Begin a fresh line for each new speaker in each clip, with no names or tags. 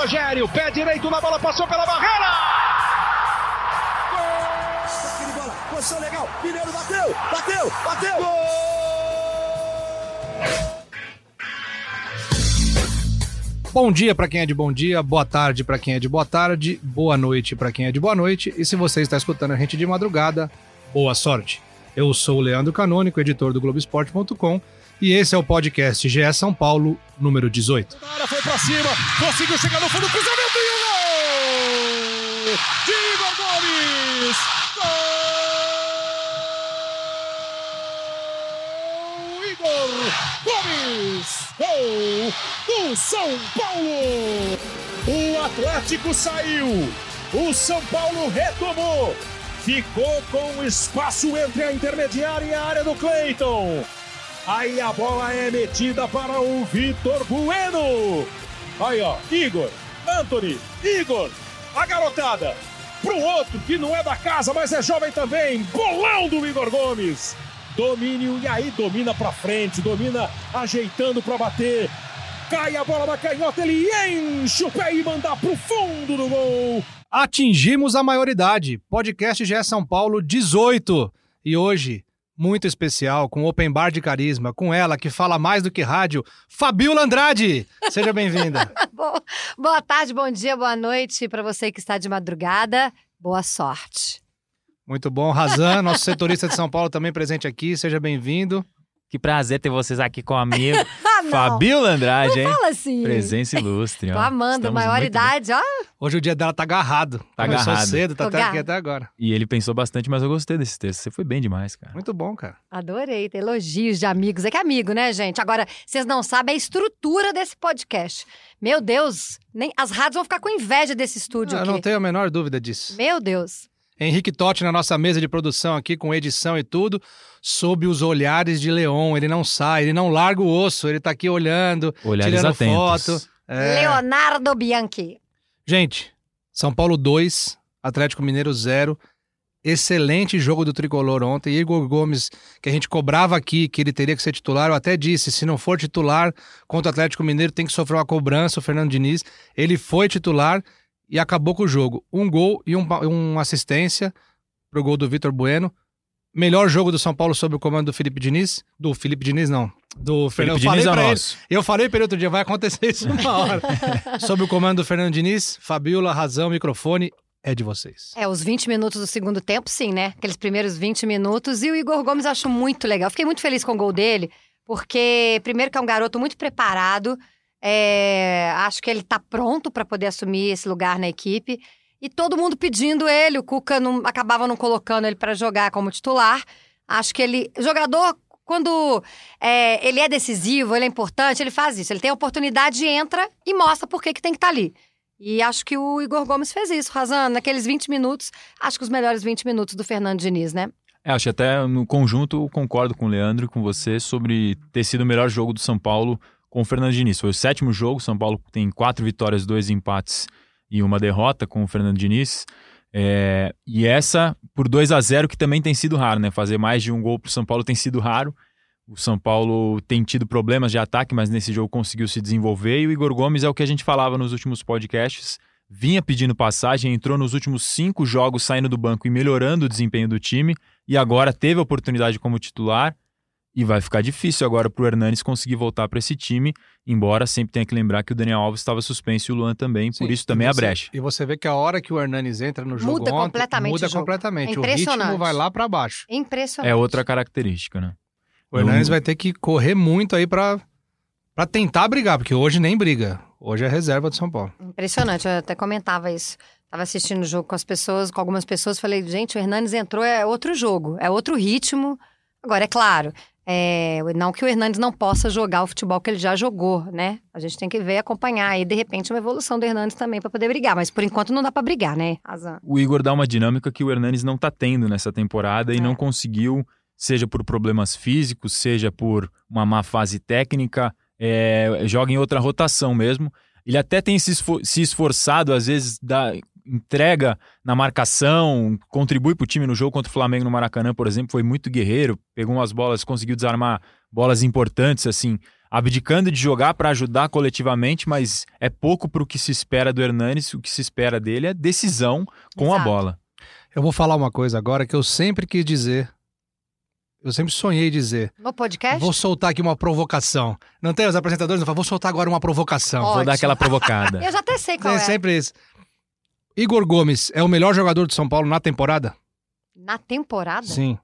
Rogério, pé direito na bola, passou pela barreira!
Gol! bola, posição legal, Mineiro bateu, bateu, bateu! Gol!
Bom dia para quem é de bom dia, boa tarde para quem é de boa tarde, boa noite para quem é de boa noite. E se você está escutando a gente de madrugada, boa sorte. Eu sou o Leandro Canônico, editor do Globoesporte.com, e esse é o podcast GE São Paulo, número 18.
Cara foi para cima, conseguiu chegar no fundo, cruzamento e o gol! De Igor Gomes! Gol! Igor Gomes! Gol do São Paulo! O Atlético saiu, o São Paulo retomou, ficou com espaço entre a intermediária e a área do Cleiton. Aí a bola é metida para o Vitor Bueno. Aí, ó, Igor, Anthony, Igor, a garotada. Pro outro que não é da casa, mas é jovem também. Bolão do Igor Gomes. Domínio e aí domina pra frente, domina ajeitando para bater. Cai a bola na canhota, ele enche o pé e manda pro fundo do gol.
Atingimos a maioridade. Podcast GE São Paulo 18. E hoje, muito especial, com Open Bar de Carisma, com ela que fala mais do que rádio, Fabiola Andrade. Seja bem-vinda.
boa tarde, bom dia, boa noite para você que está de madrugada. Boa sorte.
Muito bom. Razan, nosso setorista de São Paulo, também presente aqui. Seja bem-vindo.
Que prazer ter vocês aqui com amigo. ah, Fabiola Andrade,
não
hein?
Fala assim.
Presença ilustre.
Tô amando, Estamos maioridade, ó.
Hoje o dia dela tá agarrado. Tá Começou agarrado. cedo, tá até aqui até agora.
E ele pensou bastante, mas eu gostei desse texto. Você foi bem demais, cara.
Muito bom, cara.
Adorei. Elogios de amigos. É que é amigo, né, gente? Agora, vocês não sabem a estrutura desse podcast. Meu Deus, nem as rádios vão ficar com inveja desse estúdio
eu
aqui.
Eu não tenho a menor dúvida disso.
Meu Deus.
Henrique Totti na nossa mesa de produção aqui, com edição e tudo, sob os olhares de Leon. Ele não sai, ele não larga o osso, ele tá aqui olhando, olhares tirando atentos. foto.
É... Leonardo Bianchi.
Gente, São Paulo 2, Atlético Mineiro 0. Excelente jogo do tricolor ontem. Igor Gomes, que a gente cobrava aqui que ele teria que ser titular, eu até disse: se não for titular contra o Atlético Mineiro, tem que sofrer uma cobrança. O Fernando Diniz, ele foi titular e acabou com o jogo. Um gol e um, uma assistência pro gol do Vitor Bueno. Melhor jogo do São Paulo sob o comando do Felipe Diniz. Do Felipe Diniz, não. Do
Fernando. Diniz é
nosso. Ele, eu falei para ele outro dia, vai acontecer isso uma hora. sob o comando do Fernando Diniz, Fabiola, razão, microfone. É de vocês.
É, os 20 minutos do segundo tempo, sim, né? Aqueles primeiros 20 minutos. E o Igor Gomes acho muito legal. Fiquei muito feliz com o gol dele, porque, primeiro, que é um garoto muito preparado, é, acho que ele está pronto para poder assumir esse lugar na equipe. E todo mundo pedindo ele. O Cuca não, acabava não colocando ele para jogar como titular. Acho que ele. Jogador, quando é, ele é decisivo, ele é importante, ele faz isso. Ele tem a oportunidade, entra e mostra por que, que tem que estar tá ali. E acho que o Igor Gomes fez isso, Razano. Naqueles 20 minutos, acho que os melhores 20 minutos do Fernando Diniz, né?
É, acho que até no conjunto concordo com o Leandro e com você sobre ter sido o melhor jogo do São Paulo com o Fernando Diniz. Foi o sétimo jogo, São Paulo tem quatro vitórias, dois empates e uma derrota com o Fernando Diniz. É, e essa por 2 a 0 que também tem sido raro, né? Fazer mais de um gol para o São Paulo tem sido raro. O São Paulo tem tido problemas de ataque, mas nesse jogo conseguiu se desenvolver. E o Igor Gomes é o que a gente falava nos últimos podcasts. Vinha pedindo passagem, entrou nos últimos cinco jogos saindo do banco e melhorando o desempenho do time. E agora teve a oportunidade como titular e vai ficar difícil agora para o Hernanes conseguir voltar para esse time, embora sempre tenha que lembrar que o Daniel Alves estava suspenso e o Luan também, Sim, por isso também
você,
a brecha.
E você vê que a hora que o Hernanes entra no jogo
muda
ontem,
completamente
muda
o jogo.
completamente.
É
o ritmo vai lá para baixo.
Impressionante.
É outra característica, né?
O Hernanes vai ter que correr muito aí para para tentar brigar, porque hoje nem briga. Hoje é reserva do São Paulo.
Impressionante, eu até comentava isso. Tava assistindo o jogo com as pessoas, com algumas pessoas, falei, gente, o Hernanes entrou, é outro jogo, é outro ritmo. Agora, é claro, é, não que o Hernandes não possa jogar o futebol que ele já jogou, né? A gente tem que ver, acompanhar e de repente uma evolução do Hernandes também para poder brigar, mas por enquanto não dá para brigar, né, Azan?
O Igor dá uma dinâmica que o Hernandes não tá tendo nessa temporada e é. não conseguiu, seja por problemas físicos, seja por uma má fase técnica, é, joga em outra rotação mesmo. Ele até tem se esforçado, às vezes, da, entrega na marcação, contribui para o time no jogo contra o Flamengo no Maracanã, por exemplo, foi muito guerreiro, pegou umas bolas, conseguiu desarmar bolas importantes, assim. abdicando de jogar para ajudar coletivamente, mas é pouco para o que se espera do Hernanes. O que se espera dele é decisão com a
Exato.
bola.
Eu vou falar uma coisa agora que eu sempre quis dizer. Eu sempre sonhei dizer.
No podcast?
Vou soltar aqui uma provocação. Não tem os apresentadores? Não falam, vou soltar agora uma provocação.
Ó,
Vou dar
Ótimo.
aquela provocada.
Eu já até sei qual
é
é.
sempre isso. Igor Gomes é o melhor jogador de São Paulo na temporada?
Na temporada?
Sim.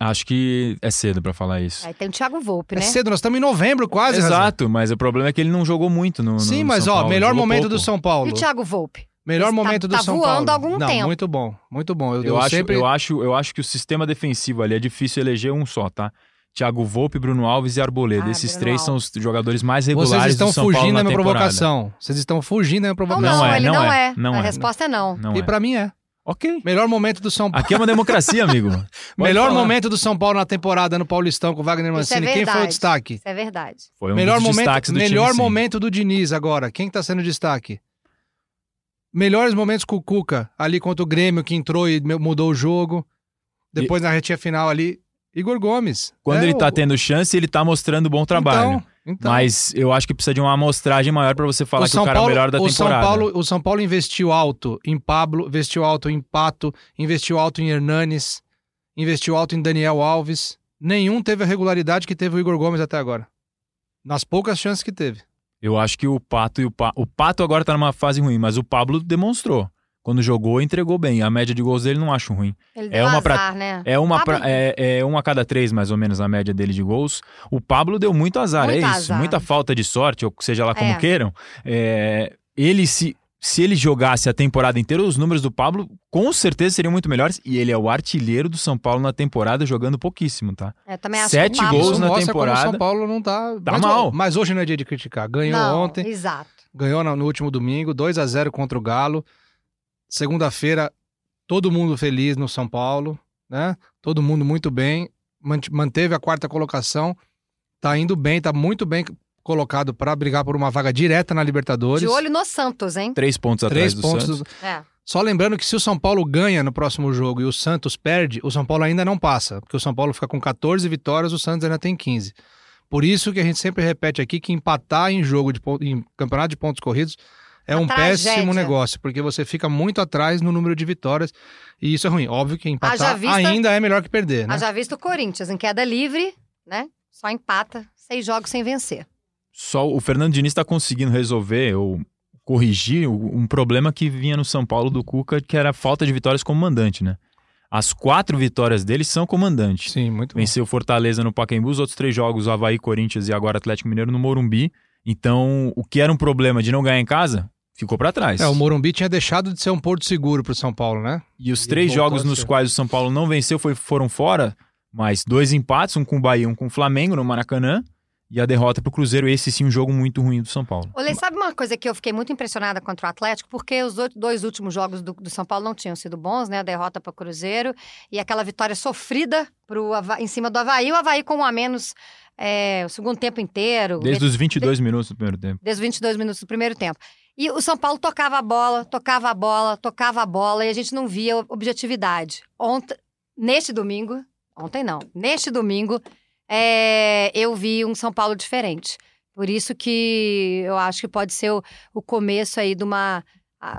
Acho que é cedo para falar isso.
Aí tem o Thiago Volpe,
É
né?
cedo, nós estamos em novembro quase.
Exato, mas o problema é que ele não jogou muito no, no
Sim,
no
mas
São
ó,
Paulo,
melhor
jogou
momento
pouco.
do São
E
Paulo.
o Thiago Volpe?
Melhor
Esse tá-
momento do
tá
São
voando
Paulo.
há algum
Não,
tempo.
muito bom, muito bom. Eu,
Eu,
eu
acho,
sempre
eu, acho, eu acho que o sistema defensivo ali é difícil eleger um só, tá? Thiago Volpe, Bruno Alves e Arboleda.
Ah,
Esses
Bruno
três são os jogadores mais regulares
Vocês estão
do São
fugindo
Paulo
da
na
minha
temporada.
provocação. Vocês estão fugindo da minha
Não,
provocação.
não,
Não é,
ele
não
não
é,
é.
não
a
é.
resposta é não.
Não
E
é.
pra mim é.
Ok.
Melhor momento do São Paulo.
Aqui é uma democracia, amigo. Pode
Melhor
falar.
momento do São Paulo na temporada no Paulistão com Wagner
Isso é
Mancini. Quem foi o destaque?
Isso é verdade.
Foi um
melhor
dos
momento,
destaques do
melhor
time, sim.
momento do Diniz agora. Quem tá sendo destaque? Melhores momentos com o Cuca, ali contra o Grêmio, que entrou e me- mudou o jogo. Depois na retinha final ali, Igor Gomes.
Quando
É
ele tá
o-
tendo chance, ele tá mostrando bom trabalho.
Então, então.
Mas eu acho que precisa de uma amostragem maior pra você falar
o
que
São
o cara
Paulo,
é o melhor da
o São
temporada.
Paulo, o São Paulo investiu alto em Pablo, investiu alto em Pato, investiu alto em Hernanes, investiu alto em Daniel Alves. Nenhum teve a regularidade que teve o Igor Gomes até agora. Nas poucas chances que teve.
Eu acho que o Pato e o Pa... O Pato agora tá numa fase ruim, mas o Pablo demonstrou. Quando jogou, entregou bem. A média de gols dele não acho ruim.
Ele
É
deu
uma
azar,
pra-
né?
É uma,
Pablo-
pra- é, é uma a cada três, mais ou menos, a média dele de gols. O Pablo deu muito azar,
Muito
é isso.
azar.
Muita falta de sorte, ou seja lá como
É.
queiram. É, ele se. Se ele jogasse a temporada inteira, os números do Pablo com certeza seriam muito melhores. E ele é o artilheiro do São Paulo na temporada, jogando pouquíssimo, tá?
Eu também acho
Sete
que
gols
Isso
na
mostra como o
temporada.
São Paulo não tá.
Tá
mas,
mal.
Mas hoje não é dia de criticar. Ganhou
Não,
ontem,
Exato.
ganhou no no último domingo, 2 a 0 contra o Galo. Segunda-feira, todo mundo feliz no São Paulo, né? Todo mundo muito bem. Mant- Manteve a quarta colocação. Tá indo bem, tá muito bem colocado para brigar por uma vaga direta na Libertadores.
De olho no Santos, hein?
Três pontos atrás
Três
do
pontos.
Santos.
do-
É.
Só lembrando que se o São Paulo ganha no próximo jogo e o Santos perde, o São Paulo ainda não passa, porque o São Paulo fica com 14 vitórias, o Santos ainda tem 15. Por isso que a gente sempre repete aqui que empatar em jogo de em campeonato de pontos corridos é um
tragédia.
péssimo negócio, porque você fica muito atrás no número de vitórias e isso é ruim. Óbvio que empatar
vista-
ainda é melhor que perder, né?
Haja visto o Corinthians em queda livre, né? Só empata, seis jogos sem vencer.
Só o Fernando Diniz está conseguindo resolver ou corrigir um problema que vinha no São Paulo do Cuca, que era a falta de vitórias como mandante, né? As quatro vitórias dele são comandantes.
Sim, muito bom.
Venceu Fortaleza no Pacaembu, os outros três jogos, o Havaí, Corinthians e agora Atlético Mineiro no Morumbi. Então, o que era um problema de não ganhar em casa, ficou para trás.
É, o Morumbi tinha deixado de ser um porto seguro pro São Paulo, né?
E os
E
três jogos nos
ser.
quais o São Paulo não venceu foi- foram fora, mas dois empates, um com o Bahia, um com o Flamengo no Maracanã, e a derrota pro Cruzeiro, esse sim um jogo muito ruim do São Paulo.
Olê, sabe uma coisa que eu fiquei muito impressionada contra o Atlético? Porque os dois últimos jogos do, do São Paulo não tinham sido bons, né? A derrota para o Cruzeiro e aquela vitória sofrida pro em cima do Havaí. O Havaí com um a menos é, o segundo tempo inteiro.
Desde os 22 minutos do primeiro tempo.
desde os 22 minutos do primeiro tempo. E o São Paulo tocava a bola, tocava a bola, tocava a bola e a gente não via objetividade. Ontem, neste domingo, ontem não, neste domingo, é, eu vi um São Paulo diferente. Por isso que eu acho que pode ser o, o começo aí de uma,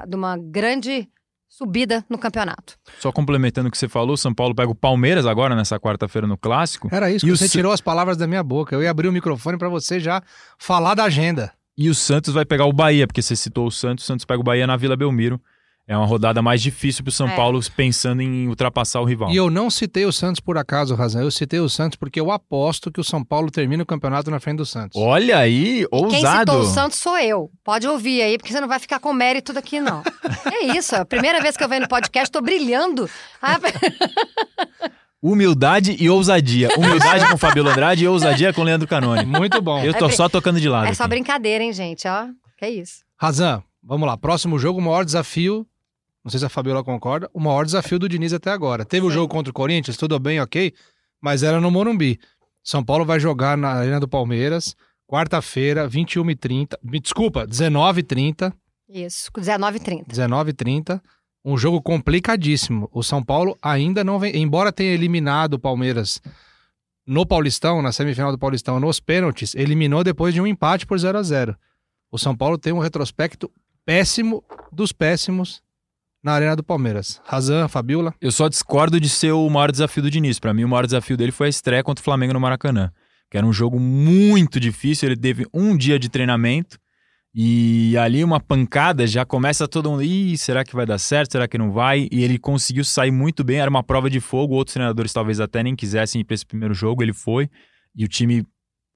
de uma grande subida no campeonato.
Só complementando o que você falou, o São Paulo pega o Palmeiras agora, nessa quarta-feira no Clássico.
Era isso
E o
você tirou as palavras da minha boca. Eu ia abrir o microfone para você já falar da agenda.
E o Santos vai pegar o Bahia, porque você citou o Santos, o Santos pega o Bahia na Vila Belmiro. É uma rodada mais difícil pro São
É.
Paulo, pensando em ultrapassar o rival.
E eu não citei o Santos por acaso, Razão. Eu citei o Santos porque eu aposto que o São Paulo termina o campeonato na frente do Santos.
Olha aí,
Quem
ousado.
citou o Santos sou eu. Pode ouvir aí, porque você não vai ficar com mérito daqui, não. é isso, é a primeira vez que eu venho no podcast, tô brilhando. Ah,
Humildade e ousadia. Humildade com Fabiola Andrade e ousadia com Leandro Canoni.
Muito bom.
Eu tô
É
só tocando de lado.
É só
aqui.
brincadeira, hein, gente? Ó, que isso.
Razan, vamos lá. Próximo jogo, o maior desafio. Não sei se a Fabiola concorda. O maior desafio do Diniz até agora. Teve o jogo contra o Corinthians, tudo bem, ok. Mas era no Morumbi. São Paulo vai jogar na Arena do Palmeiras, quarta-feira, 21h30. Me Desculpa, 19h30.
Isso, 19h30.
19h30. Um jogo complicadíssimo. O São Paulo ainda não vem. Embora tenha eliminado o Palmeiras no Paulistão, na semifinal do Paulistão, nos pênaltis, eliminou depois de um empate por 0 a 0 O São Paulo tem um retrospecto péssimo dos péssimos na Arena do Palmeiras. Razan, Fabiola.
Eu só discordo de ser o maior desafio do Diniz. Para mim, o maior desafio dele foi a estreia contra o Flamengo no Maracanã, que era um jogo muito difícil. Ele teve um dia de treinamento e ali uma pancada já começa todo mundo. Ih, será que vai dar certo? Será que não vai? E ele conseguiu sair muito bem. Era uma prova de fogo. Outros treinadores talvez até nem quisessem ir para esse primeiro jogo. Ele foi e o time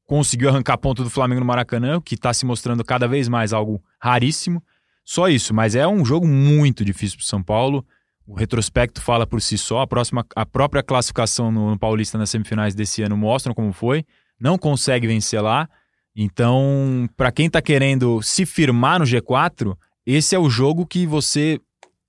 conseguiu arrancar ponto do Flamengo no Maracanã, que está se mostrando cada vez mais algo raríssimo. Só isso, mas é um jogo muito difícil para o São Paulo. O retrospecto fala por si só. A, próxima, a própria classificação no, no Paulista nas semifinais desse ano mostra como foi. Não consegue vencer lá. Então, para quem está querendo se firmar no G4, esse é o jogo que você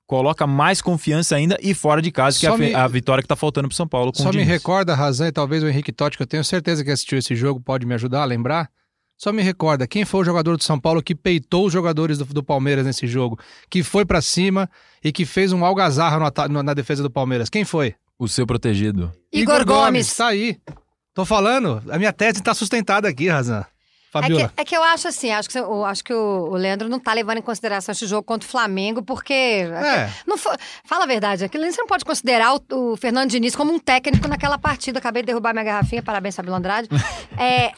coloca mais confiança ainda e fora de casa, que é a, me... a, vitória que está faltando para São Paulo.
Só me recorda a razão e talvez o Henrique Totti, que eu tenho certeza que assistiu esse jogo, pode me ajudar a lembrar. Só me recorda, quem foi o jogador do São Paulo que peitou os jogadores do, do Palmeiras nesse jogo? Que foi para cima e que fez um algazarra no, no, na defesa do Palmeiras? Quem foi?
O seu protegido.
Igor, Igor Gomes. Gomes.
Tá aí. Tô falando, a minha tese tá sustentada aqui, Razan.
Fabiola. É que, é que eu acho assim, acho que, eu, acho que o, o Leandro não tá levando em consideração esse jogo contra o Flamengo, porque. É. Não fala a verdade, aquilo você não pode considerar o, o, Fernando Diniz como um técnico naquela partida. Acabei de derrubar minha garrafinha, parabéns, Fabiola Andrade. é,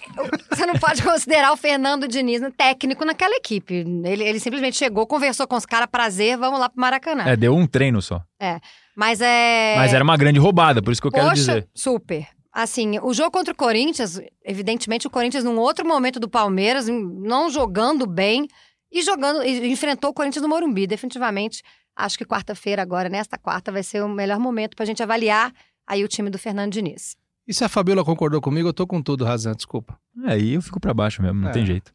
você não pode considerar o Fernando Diniz um técnico naquela equipe. Ele, ele simplesmente chegou, conversou com os caras, prazer, vamos lá pro Maracanã.
É, deu um treino só.
É. Mas é.
Mas era uma grande roubada, por isso que eu
Poxa,
quero dizer.
Super. Assim, o jogo contra o Corinthians, evidentemente o Corinthians num outro momento do Palmeiras, não jogando bem e jogando, e enfrentou o Corinthians no Morumbi, definitivamente. Acho que quarta-feira agora, nesta quarta, vai ser o melhor momento para a gente avaliar aí o time do Fernando Diniz.
E se a Fabiola concordou comigo, eu tô com tudo, Razan, desculpa.
É, aí eu fico para baixo mesmo, não é. tem jeito.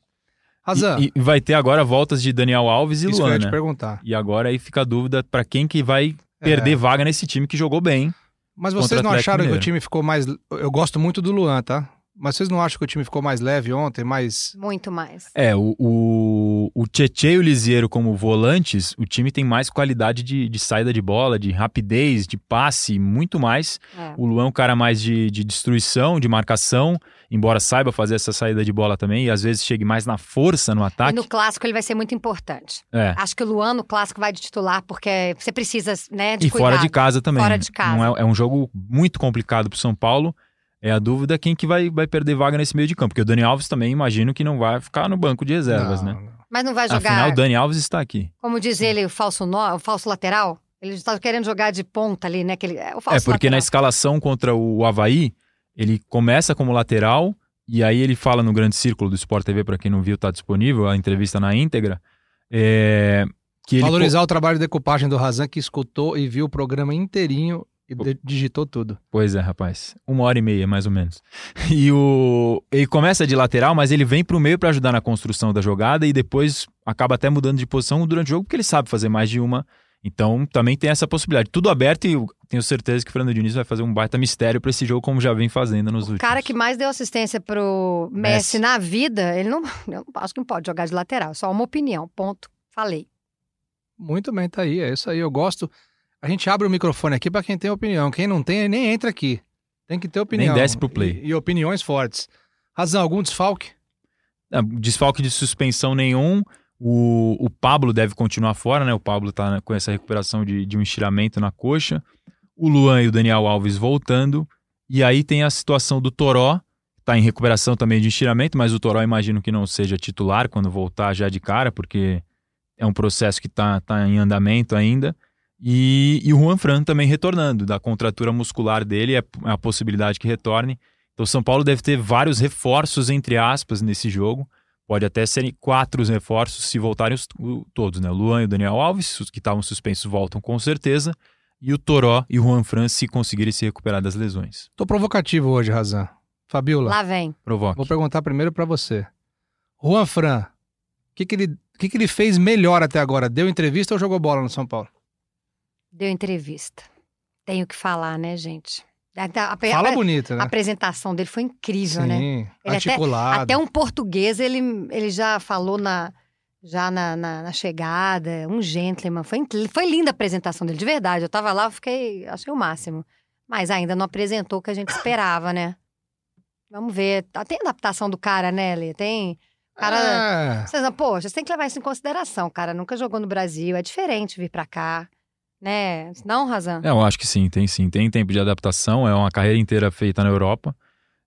Razan.
E, e, vai ter agora voltas de Daniel Alves e
Isso
Luan,
que eu ia
né?
te perguntar.
E agora aí fica a dúvida para quem que vai perder é. vaga nesse time que jogou bem.
Mas vocês não acharam que o time ficou mais. Eu gosto muito do Luan, tá? Mas vocês não acham que o time ficou mais leve ontem, mais.
Muito mais.
É, o, o, o e o Lisieiro como volantes, o time tem mais qualidade de, de saída de bola, de rapidez, de passe, muito mais. É. O Luan é um cara mais de, de destruição, de marcação, embora saiba fazer essa saída de bola também, e às vezes chegue mais na força no ataque.
E no clássico ele vai ser muito importante. É. Acho que o Luan no clássico vai de titular, porque você precisa, né, de
E
cuidado.
fora de casa também.
Fora de casa.
Não é, é um jogo muito complicado pro São Paulo. É a dúvida quem que vai, vai perder vaga nesse meio de campo. Porque o Dani Alves também imagino que não vai ficar no banco de reservas,
não,
né?
Não.
Mas não vai jogar.
Afinal, o Dani Alves está aqui.
Como diz ele, o falso, no, o falso lateral? Ele está querendo jogar de ponta ali, né? Aquele, é, o falso
é, porque
lateral.
na escalação contra o Havaí, ele começa como lateral e aí ele fala no grande círculo do Sport TV, para quem não viu, tá disponível a entrevista na íntegra. É, que ele
Valorizar o trabalho de decupagem do Razan, que escutou e viu o programa inteirinho e digitou tudo.
Pois é, rapaz. Uma hora e meia, mais ou menos. E o ele começa de lateral, mas ele vem para o meio para ajudar na construção da jogada e depois acaba até mudando de posição durante o jogo, porque ele sabe fazer mais de uma. Então também tem essa possibilidade. Tudo aberto e tenho certeza que o Fernando Diniz vai fazer um baita mistério para esse jogo, como já vem fazendo nos
o
últimos.
O cara que mais deu assistência pro Messi, Messi. na vida, ele não, eu acho que não pode jogar de lateral. Só uma opinião. Ponto. Falei.
Muito bem, tá aí. É isso aí. Eu gosto. A gente abre o microfone aqui para quem tem opinião. Quem não tem, nem entra aqui. Tem que ter opinião.
Nem desce pro play.
E, e opiniões fortes. Razão, algum desfalque?
Desfalque de suspensão nenhum. O, o Pablo deve continuar fora, né? O Pablo tá com essa recuperação de, de um estiramento na coxa. O Luan e o Daniel Alves voltando. E aí tem a situação do Toró, tá em recuperação também de estiramento, mas o Toró imagino que não seja titular quando voltar já de cara, porque é um processo que tá, tá em andamento ainda. E, e o Juan Fran também retornando, da contratura muscular dele, é a possibilidade que retorne. Então, São Paulo deve ter vários reforços, entre aspas, nesse jogo. Pode até serem quatro reforços se voltarem os, o, todos, né? O Luan e o Daniel Alves, os que estavam suspensos, voltam com certeza. E o Toró e o Juan Fran se conseguirem se recuperar das lesões.
Tô provocativo hoje, Razan. Fabiola.
Lá vem.
Provoque.
Vou perguntar primeiro para você. Juan Fran, o que, que, ele, que, que ele fez melhor até agora? Deu entrevista ou jogou bola no São Paulo?
Deu entrevista. Tenho que falar, né, gente? A, a,
Fala
a,
bonita, né?
A apresentação dele foi incrível,
Sim,
né? Ele
articulado.
Até, até, um português ele, ele já falou na, já na, na, na, chegada, um gentleman. Foi, foi linda a apresentação dele, de verdade. Eu tava lá, eu fiquei, achei o máximo. Mas ainda não apresentou o que a gente esperava, né? Vamos ver. Tá- Tem adaptação do cara, né, Lê? Tem. O Cara.
É.
Vocês, poxa, você tem que levar isso em consideração, cara. Nunca jogou no Brasil, é diferente vir pra cá. Né? Não, Razan?
É, eu acho que sim, tem sim. Tem tempo de adaptação, é uma carreira inteira feita na Europa.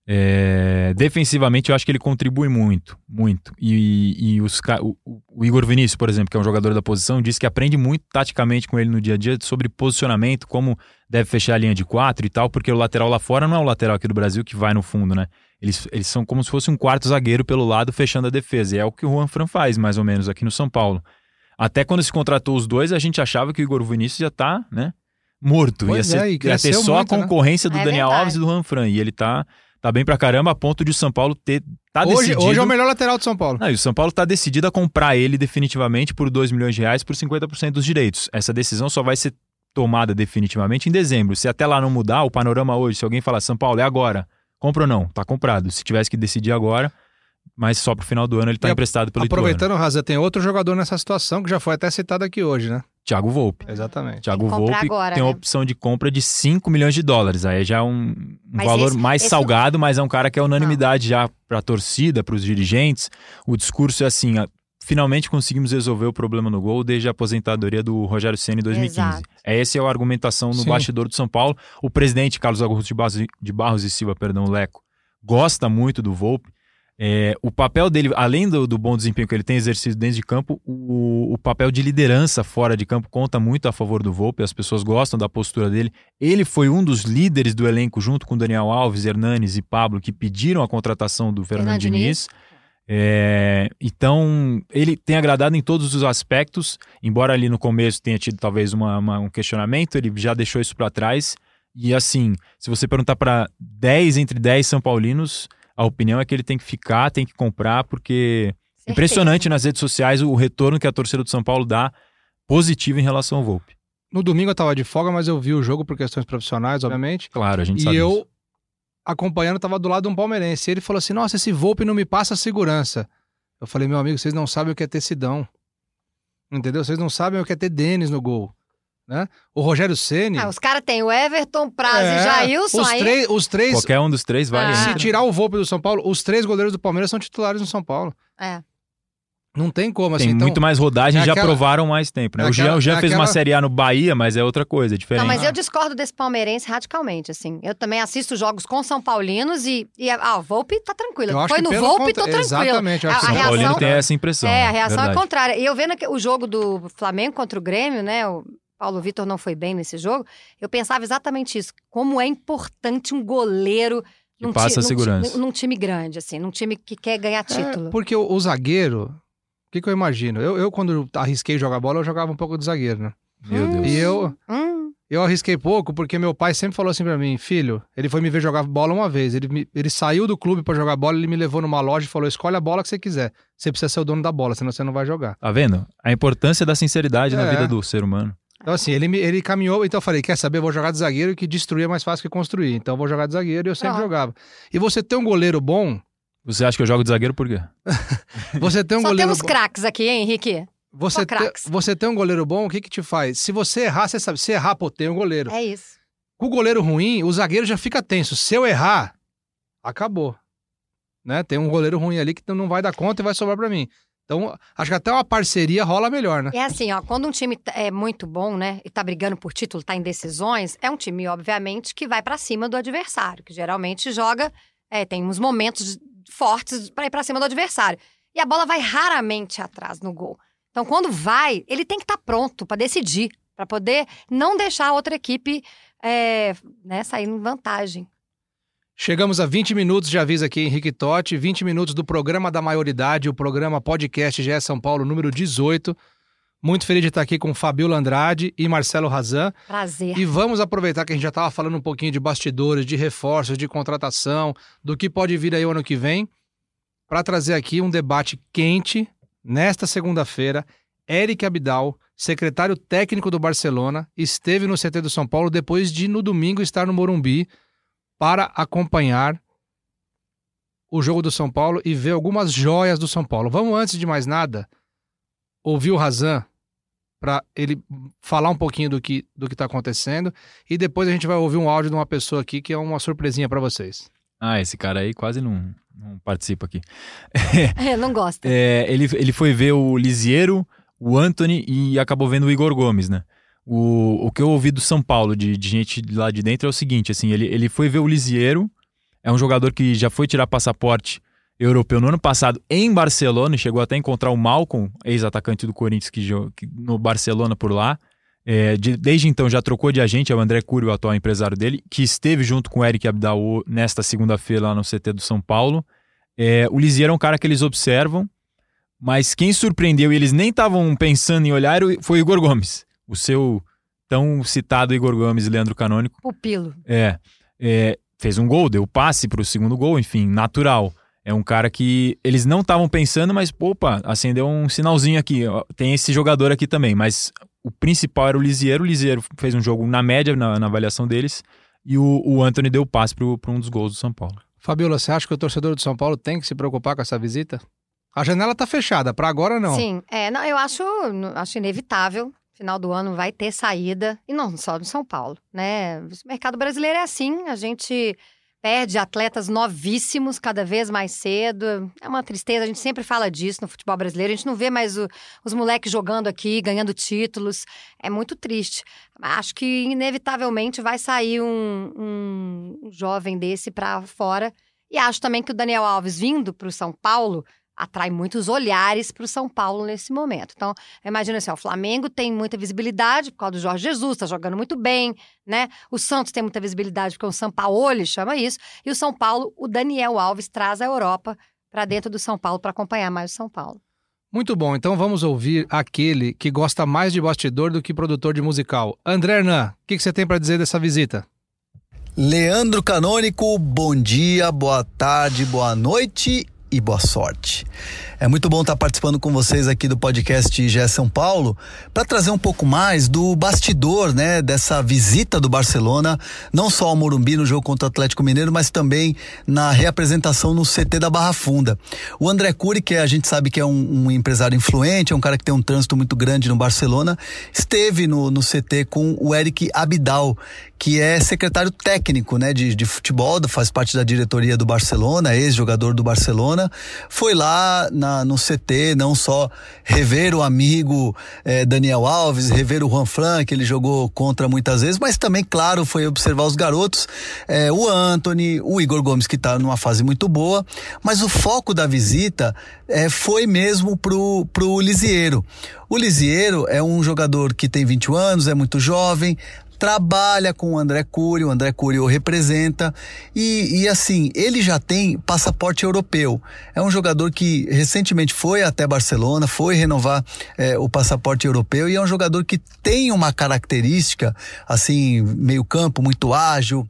É, defensivamente, eu acho que ele contribui muito, muito. E, e os, o, o Igor Vinícius, por exemplo, que é um jogador da posição, disse que aprende muito taticamente com ele no dia a dia sobre posicionamento, como deve fechar a linha de quatro e tal, porque o lateral lá fora não é o lateral aqui do Brasil que vai no fundo, né? Eles, eles são como se fosse um quarto zagueiro pelo lado fechando a defesa. E é o que o Juan Fran faz, mais ou menos, aqui no São Paulo. Até quando se contratou os dois, a gente achava que o Igor Vinícius já tá, né? Morto.
Pois
ia,
é,
ser-
e
ia ter só
muito,
a
né?
concorrência do
É
Daniel
verdade.
Alves e do Juan Fran. E ele tá, tá bem pra caramba, a ponto de o São Paulo ter. Tá
Hoje,
decidido.
hoje é o melhor lateral de São Paulo.
Não, e o São Paulo tá decidido a comprar ele definitivamente por 2 milhões de reais por 50% dos direitos. Essa decisão só vai ser tomada definitivamente em dezembro. Se até lá não mudar, o panorama hoje, se alguém falar São Paulo, é agora. Compra ou não? Tá comprado. Se tivesse que decidir agora, mas só pro final do ano ele tá
E a-
emprestado pelo Ituano.
Aproveitando o Razan, tem outro jogador nessa situação que já foi até citado aqui hoje, né?
Thiago Volpe.
Exatamente.
Thiago Volpe
agora,
tem a
né?
opção de compra de 5 milhões de dólares. Aí já é um, um valor
esse-
mais
esse-
salgado, mas é um cara que é unanimidade já pra torcida, pros dirigentes. O discurso é assim: finalmente conseguimos resolver o problema no gol desde a aposentadoria do Rogério Ceni em 2015.
Exato.
É essa é a argumentação no
Sim.
bastidor do São Paulo. O presidente Carlos Augusto de Barros, de Barros e Silva, perdão, Leco, gosta muito do Volpe. É, o papel dele, além do, do bom desempenho que ele tem exercido dentro de campo, o, o papel de liderança fora de campo conta muito a favor do Volpe. As pessoas gostam da postura dele. Ele foi um dos líderes do elenco, junto com Daniel Alves, Hernanes e Pablo, que pediram a contratação do Fernando.
Diniz.
É, então, ele tem agradado em todos os aspectos, embora ali no começo tenha tido talvez uma- uma- um questionamento, ele já deixou isso para trás. E assim, se você perguntar para 10 entre 10 São Paulinos, a opinião é que ele tem que ficar, tem que comprar, porque
Certeza.
impressionante nas redes sociais o retorno que a torcida do São Paulo dá positivo em relação ao Volpe.
No domingo eu tava de folga, mas eu vi o jogo por questões profissionais, obviamente.
Claro, a gente
E
sabe
eu,
disso.
acompanhando, tava do lado de um palmeirense. E ele falou assim: Nossa, esse Volpe não me passa segurança. Eu falei: Meu amigo, vocês não sabem o que é ter Sidão. Entendeu? Vocês não sabem o que é ter Denis no gol. Né? O Rogério Ceni.
Ah, os caras têm o Everton, Praz
é,
e Jailson
os,
aí.
três, os três.
Qualquer um dos três vai.
Ah.
Se tirar o Volpe do São Paulo, os três goleiros do Palmeiras são titulares no São Paulo.
É.
Não tem como, assim.
Tem
então,
muito mais rodagem,
é
já provaram mais tempo. Né?
é
o Jean,
aquela-
o Jean
é
fez uma Série A no Bahia, mas é outra coisa, é diferente.
Não, mas eu discordo desse palmeirense radicalmente, assim. Eu também assisto jogos com São Paulinos e, e ah, o Volpe tá tranquilo. Foi no Volpe, tô
contra-
tranquilo.
Exatamente, eu acho
A-
que
a
São
São Paulino
reação-
tem essa impressão.
É, a reação
verdade.
é contrária. E eu vendo que o jogo do Flamengo contra o Grêmio, né? O Paulo Vitor não foi bem nesse jogo. Eu pensava exatamente isso. Como é importante um goleiro
Que
num,
passa
ti- num
segurança.
ti- num time grande, assim, num time que quer ganhar título.
É, porque o, o zagueiro, o que, que eu imagino? Eu, eu, quando arrisquei jogar bola, eu jogava um pouco de zagueiro, né?
Meu Deus.
E eu,
Hum,
eu arrisquei pouco porque meu pai sempre falou assim pra mim, filho, ele foi me ver jogar bola uma vez. Ele, me- ele saiu do clube pra jogar bola, ele me levou numa loja e falou: escolhe a bola que você quiser. Você precisa ser o dono da bola, senão você não vai jogar.
Tá vendo? A importância da sinceridade na
É.
vida do ser humano.
Então, assim, ele, ele caminhou, então eu falei: quer saber? Vou jogar de zagueiro que destruir é mais fácil que construir. Então eu vou jogar de zagueiro e eu sempre
Pronto.
jogava. E você ter um goleiro bom,
Você acha que eu jogo de zagueiro por quê?
você ter um
Só
goleiro
temos
bom.
craques aqui, hein, Henrique?
Você,
só craques.
você ter um goleiro bom, o que que te faz? Se você errar, você sabe. Se errar, pô, tem um goleiro.
É isso.
Com o goleiro ruim, o zagueiro já fica tenso. Se eu errar, acabou. Né? Tem um goleiro ruim ali que não vai dar conta e vai sobrar pra mim. Então, acho que até uma parceria rola melhor, né?
É assim, ó, quando um time é muito bom, né, e tá brigando por título, tá em decisões, é um time, obviamente, que vai pra cima do adversário, que geralmente joga, é, tem uns momentos fortes pra ir pra cima do adversário. E a bola vai raramente atrás no gol. Então, quando vai, ele tem que estar pronto pra decidir, pra poder não deixar a outra equipe é, né, sair em vantagem.
Chegamos a 20 minutos de aviso aqui, Henrique Totti. 20 minutos do programa da maioridade, o programa podcast GE São Paulo, número 18. Muito feliz de estar aqui com Fabiola Andrade e Marcelo Razan.
Prazer.
E vamos aproveitar que a gente já estava falando um pouquinho de bastidores, de reforços, de contratação, do que pode vir aí o ano que vem, para trazer aqui um debate quente nesta segunda-feira. Eric Abidal, secretário técnico do Barcelona, esteve no CT do São Paulo depois de no domingo estar no Morumbi para acompanhar o jogo do São Paulo e ver algumas joias do São Paulo. Vamos antes de mais nada ouvir o Razan para ele falar um pouquinho do que do que está acontecendo e depois a gente vai ouvir um áudio de uma pessoa aqui que é uma surpresinha para vocês.
Ah, esse cara aí quase não, não participa aqui.
É, não gosta.
É, ele, ele foi ver o Lisiero, o Anthony e acabou vendo o Igor Gomes, né? O, o que eu ouvi do São Paulo, de, de gente lá de dentro, é o seguinte: assim, ele, ele foi ver o Lisiero, é um jogador que já foi tirar passaporte europeu no ano passado em Barcelona, chegou até a encontrar o Malcom, ex-atacante do Corinthians, que, que, no Barcelona por lá. É, de, desde então já trocou de agente, é o André Cury, o atual empresário dele, que esteve junto com o Eric Abdal nesta segunda-feira lá no CT do São Paulo. É, o Lisiero é um cara que eles observam, mas quem surpreendeu e eles nem estavam pensando em olhar foi o Igor Gomes, o seu tão citado Igor Gomes, Leandro Canônico.
Pupilo.
É, é fez um gol, deu passe para o segundo gol, enfim, natural. É um cara que eles não estavam pensando, mas, opa, acendeu um sinalzinho aqui. Tem esse jogador aqui também, mas o principal era o Lisieiro. O Lisieiro fez um jogo na média, na, na avaliação deles, e o, o Anthony deu passe para um dos gols do São Paulo.
Fabiola, você acha que o torcedor do São Paulo tem que se preocupar com essa visita? A janela está fechada, para agora não.
Sim, é, não, eu acho, acho inevitável. Final do ano vai ter saída, e não só no São Paulo, né? O mercado brasileiro é assim, a gente perde atletas novíssimos cada vez mais cedo. É uma tristeza, a gente sempre fala disso no futebol brasileiro. A gente não vê mais o, os moleques jogando aqui, ganhando títulos. É muito triste. Acho que inevitavelmente vai sair um, um jovem desse para fora. E acho também que o Daniel Alves vindo para o São Paulo atrai muitos olhares para o São Paulo nesse momento. Então, imagina assim, ó, o Flamengo tem muita visibilidade por causa do Jorge Jesus, está jogando muito bem, né? O Santos tem muita visibilidade porque o São Paulo chama isso, e o São Paulo, o Daniel Alves traz a Europa para dentro do São Paulo para acompanhar mais o São Paulo.
Muito bom, então vamos ouvir aquele que gosta mais de bastidor do que produtor de musical. André Hernan, o que, que você tem para dizer dessa visita?
Leandro Canônico, bom dia, boa tarde, boa noite e boa sorte. É muito bom estar participando com vocês aqui do podcast GE São Paulo para trazer um pouco mais do bastidor, né, dessa visita do Barcelona, não só ao Morumbi no jogo contra o Atlético Mineiro, mas também na reapresentação no CT da Barra Funda. O André Cury, que a gente sabe que é um, um empresário influente, é um cara que tem um trânsito muito grande no Barcelona, esteve no, no CT com o Eric Abidal, que é secretário técnico, né, de, de futebol, faz parte da diretoria do Barcelona, ex-jogador do Barcelona, foi lá na na, no CT, não só rever o amigo eh, Daniel Alves, rever o Juan Fran, que ele jogou contra muitas vezes, mas também, claro, foi observar os garotos, eh, o Anthony, o Igor Gomes, que está numa fase muito boa, mas o foco da visita eh, foi mesmo pro, pro Lisieiro. O Lisieiro é um jogador que tem 21 anos, é muito jovem, trabalha com o André Cury, o André Cury o representa e, e assim, ele já tem passaporte europeu. É um jogador que recentemente foi até Barcelona, foi renovar é, o passaporte europeu e é um jogador que tem uma característica, assim, meio campo, muito ágil,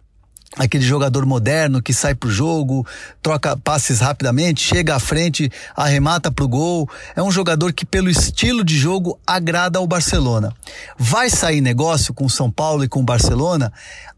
aquele jogador moderno que sai pro jogo, troca passes rapidamente, chega à frente, arremata pro gol. É um jogador que pelo estilo de jogo agrada ao Barcelona. Vai sair negócio com São Paulo e com Barcelona?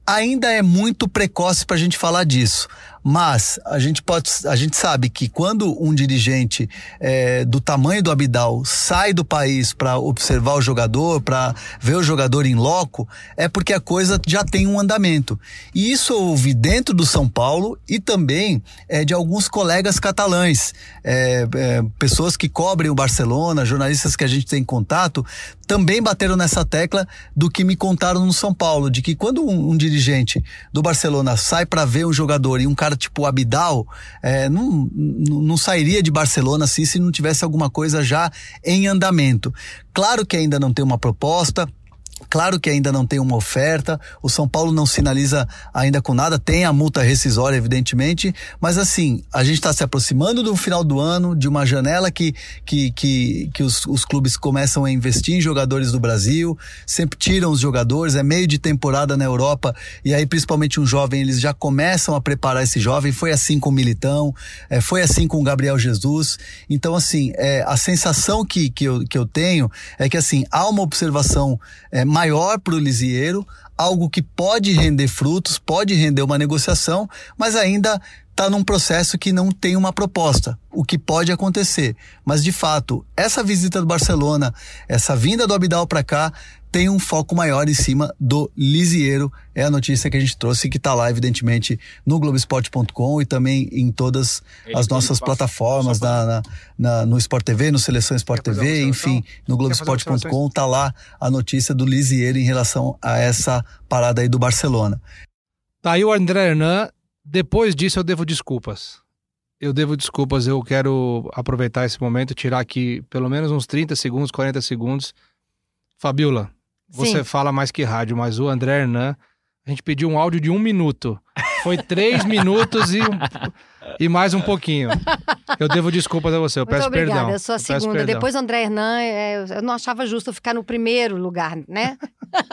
Ainda é muito precoce para a gente falar disso. Mas a gente pode, a gente sabe que quando um dirigente é, do tamanho do Abidal sai do país para observar o jogador, para ver o jogador em loco, é porque a coisa já tem um andamento. E isso eu ouvi dentro do São Paulo e também é, de alguns colegas catalães, é, é, pessoas que cobrem o Barcelona, jornalistas que a gente tem contato, também bateram nessa tecla do que me contaram no São Paulo, de que quando um, um dirigente do Barcelona sai para ver um jogador e um cara tipo Abidal, é, não, não sairia de Barcelona assim se não tivesse alguma coisa já em andamento. Claro que ainda não tem uma proposta, Claro que ainda não tem uma oferta, o São Paulo não sinaliza ainda com nada, tem a multa rescisória, evidentemente, mas assim, a gente está se aproximando do final do ano, de uma janela que, que, que, que os, os clubes começam a investir em jogadores do Brasil, sempre tiram os jogadores, é meio de temporada na Europa, e aí principalmente um jovem, eles já começam a preparar esse jovem, foi assim com o Militão, é, foi assim com o Gabriel Jesus, então assim, é, a sensação que, que, eu, que eu tenho é que assim, há uma observação é, maior para o lisieiro, algo que pode render frutos, pode render uma negociação, mas ainda está num processo que não tem uma proposta, o que pode acontecer. Mas de fato, essa visita do Barcelona, essa vinda do Abidal para cá, tem um foco maior em cima do Lisieiro. É a notícia que a gente trouxe, que está lá, evidentemente, no Globoesporte.com e também em todas Ele as nossas plataformas, na, na, na, no Sport TV, no Seleção Sport TV, enfim, no Globoesporte.com está lá a notícia do Lisieiro em relação a essa parada aí do Barcelona.
Tá aí o André Hernan. Depois disso, eu devo desculpas. Eu devo desculpas, eu quero aproveitar esse momento e tirar aqui pelo menos uns 30 segundos, 40 segundos. Fabiola, você Sim. fala mais que rádio, mas o André Hernan, a gente pediu um áudio de um minuto. Foi três minutos e, um, e mais um pouquinho. Eu devo desculpas a você, eu
Muito
peço
obrigada,
perdão.
eu sou a segunda. Depois o André Hernan, é, eu não achava justo ficar no primeiro lugar, né?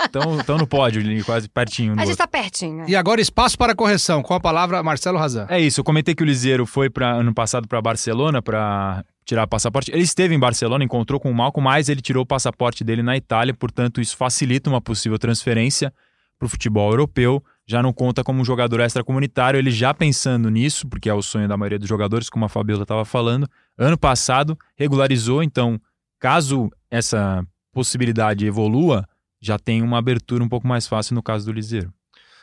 Então, então no pódio, quase pertinho.
A gente
está
pertinho. É.
E agora espaço para correção, com a palavra Marcelo Razan.
É isso, eu comentei que o Liseiro foi para ano passado para Barcelona para tirar passaporte. Ele esteve em Barcelona, encontrou com o Malco, mas ele tirou o passaporte dele na Itália, portanto, isso facilita uma possível transferência para o futebol europeu. Já não conta como um jogador extracomunitário, ele já pensando nisso, porque é o sonho da maioria dos jogadores, como a Fabiola estava falando. Ano passado regularizou, então, caso essa possibilidade evolua, já tem uma abertura um pouco mais fácil no caso do Liseiro.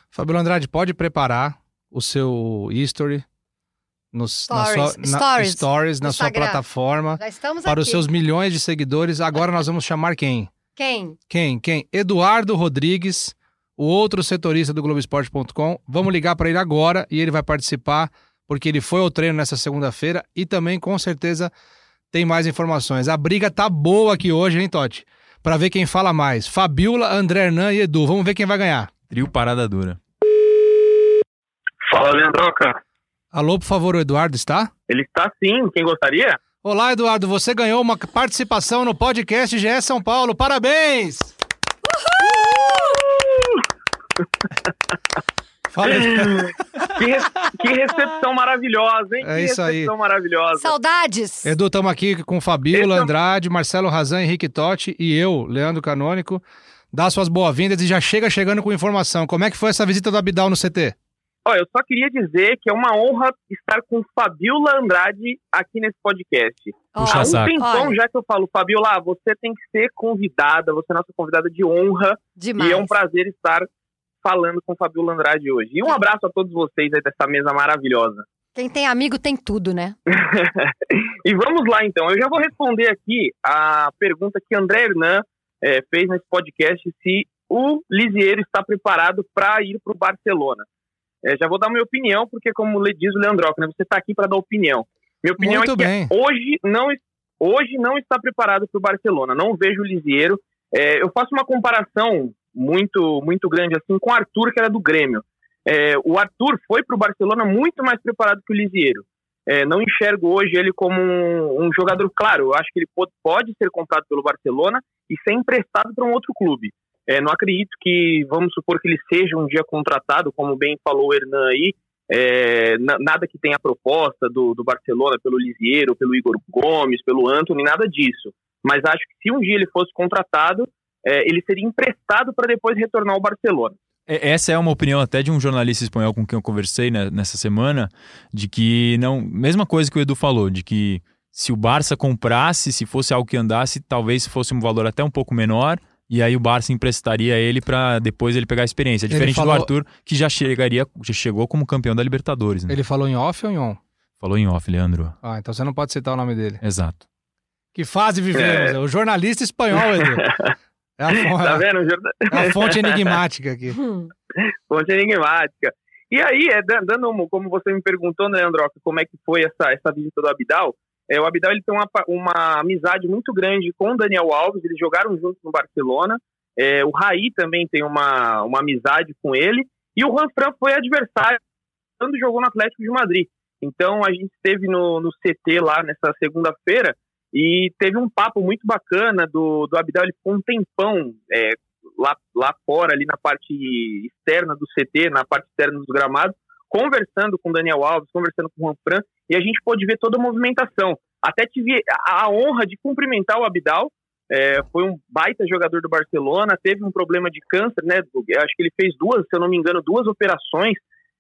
Fabiola Andrade, pode preparar o seu history nos,
stories,
na sua, na,
stories,
stories na sua plataforma para
aqui.
os seus milhões de seguidores. Agora nós vamos chamar quem?
Quem?
Quem? Quem? Eduardo Rodrigues, o outro setorista do Globoesporte.com. Vamos ligar para ele agora e ele vai participar porque ele foi ao treino nessa segunda-feira e também com certeza tem mais informações. A briga tá boa aqui hoje, hein, Totti? Para ver quem fala mais. Fabiola, André Hernan e Edu. Vamos ver quem vai ganhar.
Trio Parada Dura.
Fala, Leandroca.
Alô, por favor, o Eduardo está?
Ele está sim, quem gostaria?
Olá, Eduardo, você ganhou uma participação no podcast GE São Paulo. Parabéns!
Uhul! Fala que, que, recepção maravilhosa, hein?
É
que
isso
recepção
aí.
maravilhosa.
Saudades!
Edu, estamos aqui com Fabíola, Esse... Andrade, Marcelo Razan, Henrique Totti e eu, Leandro Canônico. Dá suas boas-vindas e já chega chegando com informação. Como é que foi essa visita do Abidal no CT?
Olha, eu só queria dizer que é uma honra estar com Fabiola Andrade aqui nesse podcast.
Puxa
Há um
saco.
tempão
Olha.
já que eu falo, Fabiola, você tem que ser convidada, você é nossa convidada de honra.
Demais.
E é um prazer estar falando com Fabiola Andrade hoje. E um abraço a todos vocês aí dessa mesa maravilhosa.
Quem tem amigo tem tudo, né?
e vamos lá então. Eu já vou responder aqui a pergunta que André Hernan eh, fez nesse podcast se o Lisieiro está preparado para ir para o Barcelona. É, já vou dar minha opinião, porque como diz o Leandroca, né, você está aqui para dar opinião. Minha opinião
Muito
é que
bem.
hoje não, hoje não está preparado para o Barcelona. Não vejo o Lisieiro. É, eu faço uma comparação muito, muito grande assim com o Arthur, que era do Grêmio. É, o Arthur foi para o Barcelona muito mais preparado que o Lisieiro. É, não enxergo hoje ele como um, um, jogador, claro, eu acho que ele pode, pode ser comprado pelo Barcelona e ser emprestado para um outro clube. É, não acredito que, vamos supor que ele seja um dia contratado, como bem falou o Hernan aí, é, nada que tenha proposta do, do Barcelona pelo Lisieiro, pelo Igor Gomes, pelo Anthony, nada disso. Mas acho que se um dia ele fosse contratado, é, ele seria emprestado para depois retornar ao Barcelona.
Essa é uma opinião até de um jornalista espanhol com quem eu conversei né, nessa semana, de que não. Mesma coisa que o Edu falou, de que se o Barça comprasse, se fosse algo que andasse, talvez fosse um valor até um pouco menor, e aí o Barça emprestaria ele para depois ele pegar a experiência. Diferente falou... do Arthur, que já chegaria, já chegou como campeão da Libertadores. Né?
Ele falou em off ou em on?
Falou em off, Leandro.
Ah, então você não pode citar o nome dele.
Exato.
Que fase vivemos? É. O jornalista espanhol, Edu. É a, fonte,
tá vendo?
é a fonte enigmática aqui.
fonte enigmática. E aí, é, dando, como você me perguntou, né, Androca, como é que foi essa, essa visita do Abidal, é, o Abidal ele tem uma, uma amizade muito grande com o Daniel Alves, eles jogaram juntos no Barcelona, é, o Raí também tem uma, uma amizade com ele, e o Juan Fran foi adversário quando jogou no Atlético de Madrid. Então a gente esteve no, no CT lá nessa segunda-feira e teve um papo muito bacana do, do Abidal, ele ficou um tempão é, lá, lá fora, ali na parte externa do CT, na parte externa dos gramados, conversando com Daniel Alves, conversando com o Juan Fran, e a gente pôde ver toda a movimentação. Até tive a, a honra de cumprimentar o Abidal, é, foi um baita jogador do Barcelona, teve um problema de câncer, né? Acho que ele fez duas, se eu não me engano, duas operações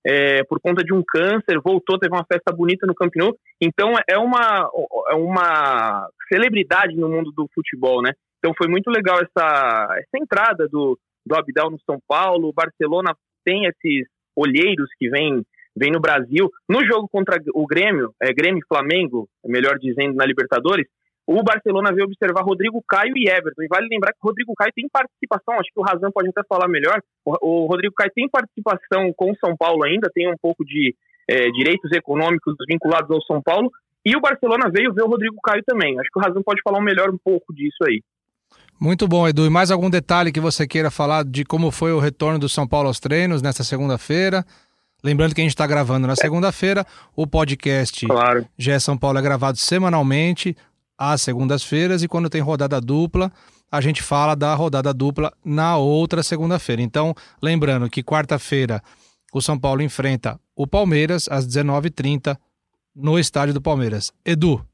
é, por conta de um câncer, voltou, teve uma festa bonita no Camp Nou. Então é uma, é uma celebridade no mundo do futebol, né? Então foi muito legal essa, essa entrada do, do Abidal no São Paulo. O Barcelona tem esses olheiros que vêm vem no Brasil. No jogo contra o Grêmio, é, Grêmio Flamengo, melhor dizendo, na Libertadores, o Barcelona veio observar Rodrigo Caio e Everton. E vale lembrar que o Rodrigo Caio tem participação, acho que o Razan pode até falar melhor. O, Rodrigo Caio tem participação com o São Paulo ainda, tem um pouco de é, direitos econômicos vinculados ao São Paulo. E o Barcelona veio ver o Rodrigo Caio também. Acho que o Razan pode falar melhor um pouco disso aí.
Muito bom, Edu. E mais algum detalhe que você queira falar de como foi o retorno do São Paulo aos treinos nesta segunda-feira? Lembrando que a gente está gravando na segunda-feira, o podcast
claro.
GE São Paulo é gravado semanalmente às segundas-feiras e quando tem rodada dupla, a gente fala da rodada dupla na outra segunda-feira. Então, lembrando que quarta-feira o São Paulo enfrenta o Palmeiras às 19h30 no estádio do Palmeiras. Edu.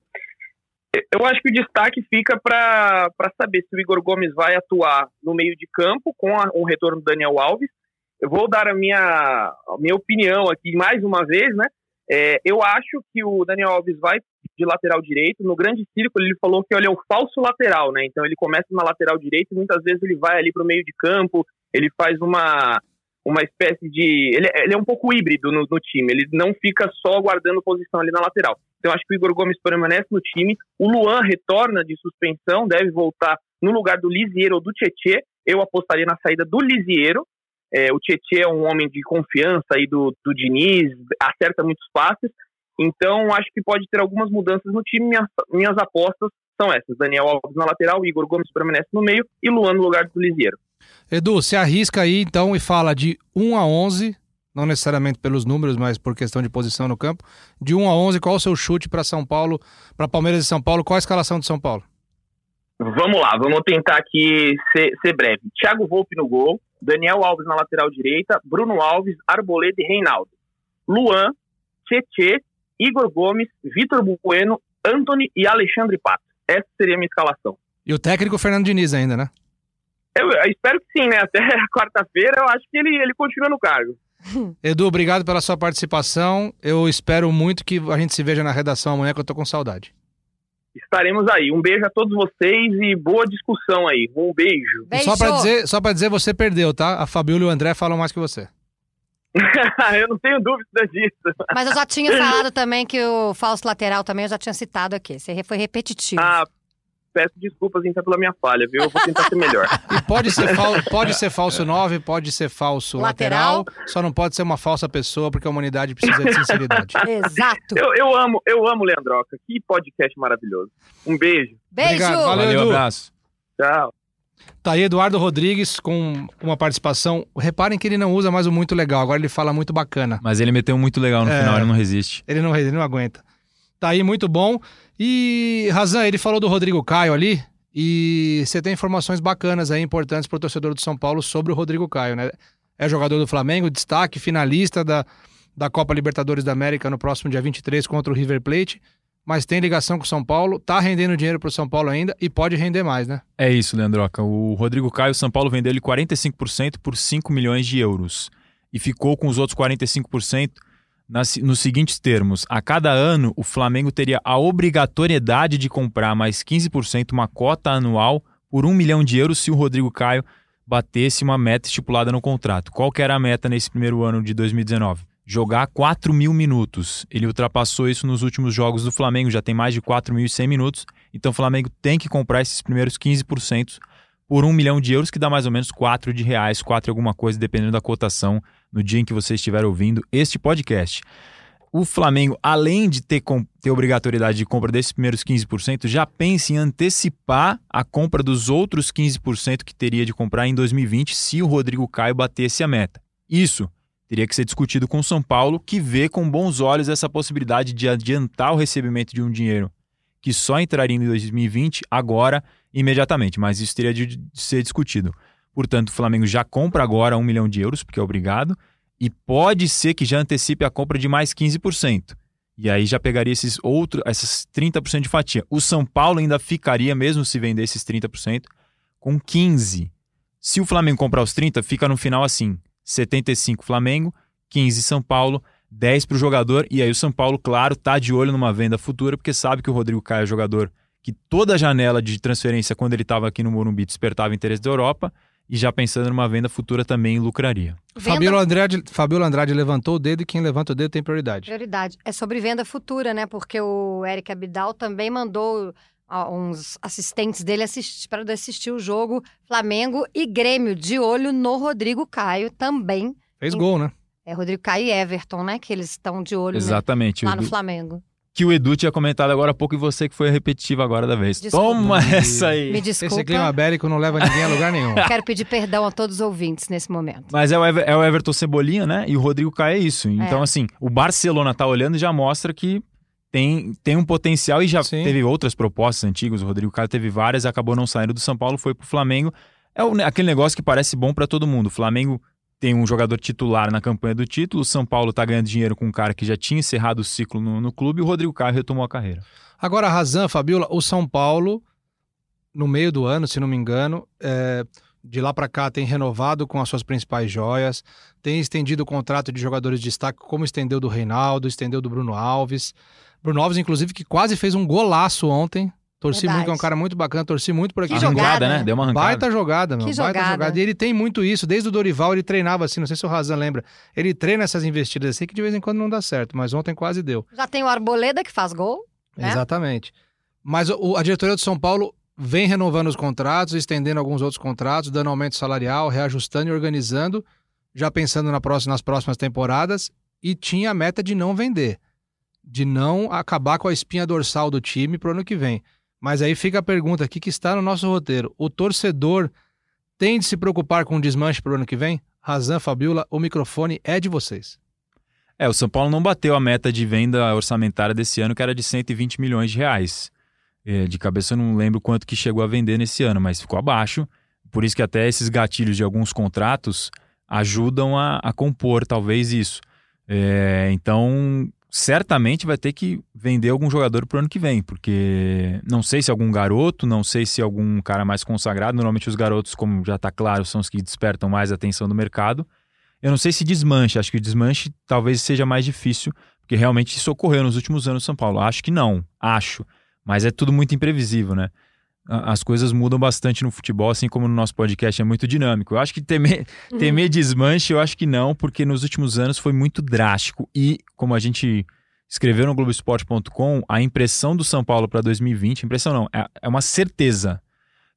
Eu acho que o destaque fica para saber se o Igor Gomes vai atuar no meio de campo com a, o retorno do Daniel Alves eu vou dar a minha, a minha opinião aqui mais uma vez, né? É, eu acho que o Daniel Alves vai de lateral direito. No grande círculo, ele falou que ele é o falso lateral, né? Então ele começa na lateral direita e muitas vezes ele vai ali para o meio de campo, ele faz uma, uma espécie de. Ele, ele é um pouco híbrido no, no, time, ele não fica só guardando posição ali na lateral. Então acho que o Igor Gomes permanece no time. O Luan retorna de suspensão, deve voltar no lugar do Lisiero ou do Tietê. Eu apostaria na saída do Lisiero, é, o Tietchan é um homem de confiança aí do, do Diniz, acerta muitos passes. Então, acho que pode ter algumas mudanças no time. Minhas, minhas apostas são essas: Daniel Alves na lateral, Igor Gomes permanece no meio e Luan no lugar do Lisieiro.
Edu, se arrisca aí então e fala de 1 a 11, não necessariamente pelos números, mas por questão de posição no campo. De 1 a 11, qual o seu chute para São Paulo, para Palmeiras e São Paulo? Qual a escalação de São Paulo?
Vamos lá, vamos tentar aqui ser, ser breve. Thiago Volpe no gol, Daniel Alves na lateral direita, Bruno Alves, Arboleda e Reinaldo. Luan, Tietê, Igor Gomes, Vitor Bueno, Anthony e Alexandre Pato. Essa seria a minha escalação.
E o técnico Fernando Diniz ainda, né?
Eu, eu espero que sim, né? Até quarta-feira eu acho que ele, ele continua no cargo.
Edu, obrigado pela sua participação. Eu espero muito que a gente se veja na redação amanhã, que eu tô com saudade
estaremos aí. Um beijo a todos vocês e boa discussão aí. Um beijo.
beijo. Só para dizer, só para dizer, você perdeu, tá? A Fabiola e o André falam mais que você.
eu não tenho dúvida disso.
Mas eu já tinha falado também que o falso lateral também eu já tinha citado aqui. Você foi repetitivo.
Ah, peço desculpas então pela minha falha, viu? Eu vou tentar ser melhor.
E pode ser, fal pode ser falso 9, pode ser falso lateral. lateral. só não pode ser uma falsa pessoa, porque a humanidade precisa de sinceridade.
Exato.
Eu, eu amo, eu amo Leandroca. Que podcast maravilhoso. Um beijo.
Beijo.
Obrigado. Valeu, Valeu Edu. abraço.
Tchau.
Tá aí Eduardo Rodrigues com uma participação. Reparem que ele não usa mais o muito legal, agora ele fala muito bacana.
Mas ele meteu um muito legal no é, final, ele não resiste.
Ele não, ele não aguenta. Tá aí muito bom. E, Razan, ele falou do Rodrigo Caio ali, e você tem informações bacanas aí, importantes para o torcedor do São Paulo sobre o Rodrigo Caio, né? É jogador do Flamengo, destaque, finalista da, da Copa Libertadores da América no próximo dia 23 contra o River Plate, mas tem ligação com o São Paulo, tá rendendo dinheiro para o São Paulo ainda e pode render mais, né?
É isso, Leandroca. O Rodrigo Caio, o São Paulo vendeu ele 45% por 5 milhões de euros e ficou com os outros 45% nas, nos seguintes termos: a cada ano, o Flamengo teria a obrigatoriedade de comprar mais 15% uma cota anual por um milhão de euros se o Rodrigo Caio batesse uma meta estipulada no contrato. Qual que era a meta nesse primeiro ano de 2019? Jogar 4 mil minutos. Ele ultrapassou isso nos últimos jogos do Flamengo, já tem mais de 4.100 minutos. Então o Flamengo tem que comprar esses primeiros 15% por um milhão de euros, que dá mais ou menos 4 de reais, 4 alguma coisa, dependendo da cotação no dia em que você estiver ouvindo este podcast. O Flamengo, além de ter, ter obrigatoriedade de compra desses primeiros 15%, já pensa em antecipar a compra dos outros 15% que teria de comprar em 2020 se o Rodrigo Caio batesse a meta. Isso teria que ser discutido com o São Paulo, que vê com bons olhos essa possibilidade de adiantar o recebimento de um dinheiro que só entraria em 2020 agora, imediatamente, mas isso teria de ser discutido. Portanto, o Flamengo já compra agora um milhão de euros, porque é obrigado, e pode ser que já antecipe a compra de mais 15%. E aí já pegaria esses outros, essas 30% de fatia. O São Paulo ainda ficaria, mesmo se vender esses 30%, com 15%. Se o Flamengo comprar os 30%, fica no final assim: 75% Flamengo, 15% São Paulo, 10% para o jogador. E aí o São Paulo, claro, tá de olho numa venda futura, porque sabe que o Rodrigo Caio é jogador que toda janela de transferência, quando ele estava aqui no Morumbi, despertava interesse da Europa e já pensando numa venda futura também lucraria.
Venda-
Fabiola Andrade, Fabiola Andrade levantou o dedo e quem levanta o dedo tem prioridade.
Prioridade. É sobre venda futura, né? Porque o Eric Abidal também mandou uns assistentes dele assistir, para assistir o jogo Flamengo e Grêmio, de olho no Rodrigo Caio também.
Fez gol, né?
É Rodrigo Caio e Everton, né? Que eles estão de olho né,
Exatamente. o
lá no Flamengo.
Que o Edu tinha comentado agora há pouco e você que foi repetitivo agora da vez.
Desculpa.
Toma essa aí.
Me desculpa.
Esse clima bélico não leva ninguém a lugar nenhum.
Quero pedir perdão a todos os ouvintes nesse momento.
Mas é o, Ever- é o Everton Cebolinha, né? E o Rodrigo Caio é isso. Então, assim, o Barcelona tá olhando e já mostra que tem, tem um potencial e já
Sim.
teve outras propostas antigas. O Rodrigo Caio teve várias, acabou não saindo do São Paulo, foi pro Flamengo. É o- aquele negócio que parece bom pra todo mundo. O Flamengo tem um jogador titular na campanha do título, o São Paulo tá ganhando dinheiro com um cara que já tinha encerrado o ciclo no, no clube e o Rodrigo Caio retomou a carreira.
Agora, Razan, Fabiola, o São Paulo, no meio do ano, se não me engano, é, de lá para cá tem renovado com as suas principais joias, tem estendido o contrato de jogadores de destaque, como estendeu do Reinaldo, estendeu do Bruno Alves. Bruno Alves, inclusive, que quase fez um golaço ontem. Torci
Verdade.
muito, que é um cara muito bacana, torci muito por aqui.
Que jogada,
né?
né?
Deu uma arrancada.
Baita jogada, meu.
Que
baita
jogada.
jogada. E ele tem muito isso. Desde o Dorival, ele treinava assim. Não sei se o Razan lembra. Ele treina essas investidas assim que de vez em quando não dá certo, mas ontem quase deu.
Já tem o Arboleda que faz gol. né?
Exatamente. Mas o- a diretoria do São Paulo vem renovando os contratos, estendendo alguns outros contratos, dando aumento salarial, reajustando e organizando, já pensando na próxima- nas próximas temporadas, e tinha a meta de não vender, de não acabar com a espinha dorsal do time para o ano que vem. Mas aí fica a pergunta aqui que está no nosso roteiro: o torcedor tem de se preocupar com o desmanche para o ano que vem? Razan, Fabiola, o microfone é de vocês.
É, o São Paulo não bateu a meta de venda orçamentária desse ano, que era de 120 milhões de reais. É, de cabeça eu não lembro quanto que chegou a vender nesse ano, mas ficou abaixo. Por isso que até esses gatilhos de alguns contratos ajudam a, a compor, talvez, isso. É, então, certamente vai ter que vender algum jogador pro ano que vem, porque não sei se algum garoto, não sei se algum cara mais consagrado. Normalmente os garotos, como já está claro, são os que despertam mais a atenção do mercado. Eu não sei se desmanche, acho que o desmanche talvez seja mais difícil, porque realmente isso ocorreu nos últimos anos no São Paulo. Acho que não, acho. Mas é tudo muito imprevisível, né? As coisas mudam bastante no futebol, assim como no nosso podcast é muito dinâmico. Eu acho que temer, temer desmanche, eu acho que não, porque nos últimos anos foi muito drástico. E, como a gente escreveu no Globoesporte.com, a impressão do São Paulo para 2020, impressão não, é, é uma certeza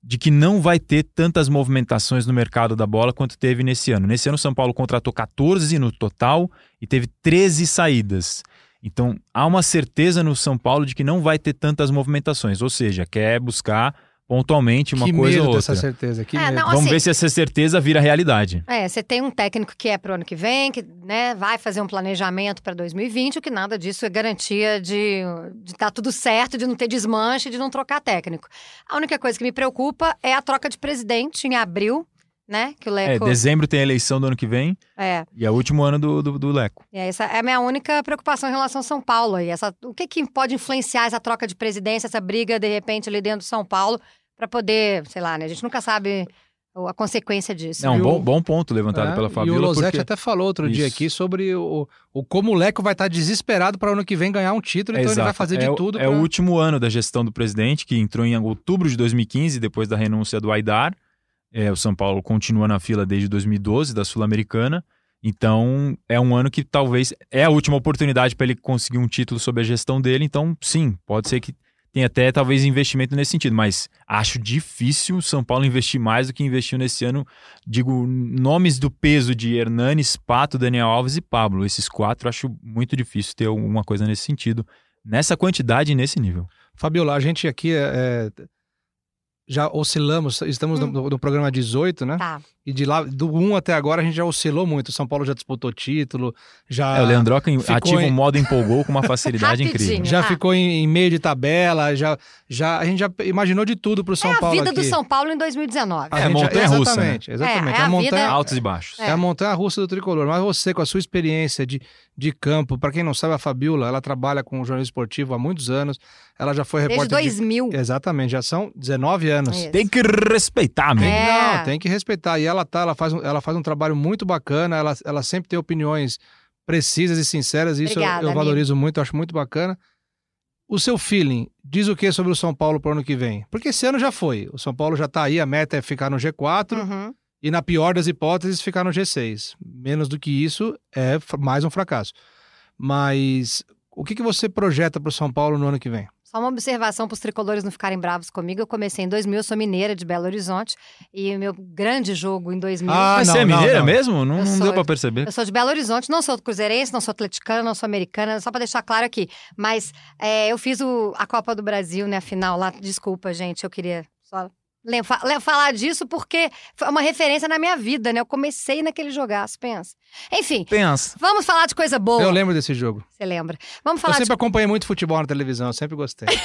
de que não vai ter tantas movimentações no mercado da bola quanto teve nesse ano. Nesse ano, o São Paulo contratou 14 no total e teve 13 saídas. Então, há uma certeza no São Paulo de que não vai ter tantas movimentações, ou seja, quer buscar pontualmente uma
que
coisa
medo
ou outra.
certeza. Que
É,
medo.
não,
Vamos
assim-
ver se essa certeza vira realidade.
É, você tem um técnico que é pro ano que vem, que né, vai fazer um planejamento para 2020, o que nada disso é garantia de de tá tudo certo, de não ter desmanche, de não trocar técnico. A única coisa que me preocupa é a troca de presidente em abril, né? Que o
É,
Leco.
dezembro tem a eleição do ano que vem
É,
e é o último ano do, do, do Leco.
e essa é a minha única preocupação em relação ao São Paulo. aí. Essa, o que, que pode influenciar essa troca de presidência, essa briga, de repente, ali dentro do São Paulo, para poder, sei lá, né? A gente nunca sabe a consequência disso.
É um bom, bom ponto levantado
É,
pela
E o
Fabiola.
Losetti
porque...
até falou outro dia
Isso.
aqui sobre o, o como o Leco vai estar desesperado para o ano que vem ganhar um título, então ele vai
Exato.
fazer de
é,
tudo.
É
pra-
o último ano da gestão do presidente, que entrou em outubro de 2015, depois da renúncia do Aidar. É, o São Paulo continua na fila desde 2012, da Sul-Americana. Então, é um ano que talvez é a última oportunidade para ele conseguir um título sob a gestão dele. Então, sim, pode ser que tenha até talvez investimento nesse sentido, mas acho difícil o São Paulo investir mais do que investiu nesse ano. Digo, nomes do peso de Hernanes, Pato, Daniel Alves e Pablo. Esses quatro acho muito difícil ter alguma coisa nesse sentido, nessa quantidade e nesse nível.
Fabiola, a gente aqui é, é, já oscilamos, estamos no, no programa 18, né?
Tá.
E de lá, do 1 até agora, a gente já oscilou muito. O São Paulo já disputou título, já,
é, o Leandroca ativa
em-
o modo empolgou com uma facilidade incrível.
já
Ah.
ficou em, em meio de tabela, já, já, a gente já imaginou de tudo pro São
É a
Paulo
vida
aqui.
do São Paulo em 2019.
A
É,
já-
montanha-russa, né?
Exatamente, exatamente.
É, é
a
a
montanha,
vida-
Altos e baixos.
É a montanha russa do tricolor. Mas você, com a sua experiência de, de campo, para quem não sabe, a Fabiola, ela trabalha com jornalismo esportivo há muitos anos. Ela já foi
Desde
repórter. de-
2000.
Exatamente, já são 19 anos.
Isso.
Tem que respeitar, amigo.
É.
Não, tem que respeitar. E ela tá, ela faz um, ela faz um trabalho muito bacana, ela, ela sempre tem opiniões precisas e sinceras, e isso eu-
Obrigada,
eu,
amigo.
valorizo muito, eu acho muito bacana. o seu feeling diz o que sobre o São Paulo para o ano que vem? Porque esse ano já foi. O São Paulo já está aí, a meta é ficar no G4
Uhum.
e, na pior das hipóteses, ficar no G6. Menos do que isso é mais um fracasso. Mas o que, que você projeta para o São Paulo no ano que vem?
Só uma observação para os tricolores não ficarem bravos comigo. Eu comecei em 2000, eu sou mineira de Belo Horizonte. E o meu grande jogo em 2000.
Ah,
Mas
não,
você é mineira
não.
mesmo? Não,
Eu
não
sou-
deu pra perceber.
Eu sou de Belo Horizonte, não sou cruzeirense, não sou atleticana, não sou americana, só para deixar claro aqui. Mas é, eu fiz o- a Copa do Brasil, né, a final lá. Desculpa, gente, eu queria só falar disso porque foi uma referência na minha vida, né? Eu comecei naquele jogaço, pensa. Enfim,
Pensa.
vamos falar de coisa boa.
Eu lembro desse jogo.
Você lembra? Vamos
Eu
falar de
sempre acompanhei muito futebol na televisão, eu sempre gostei.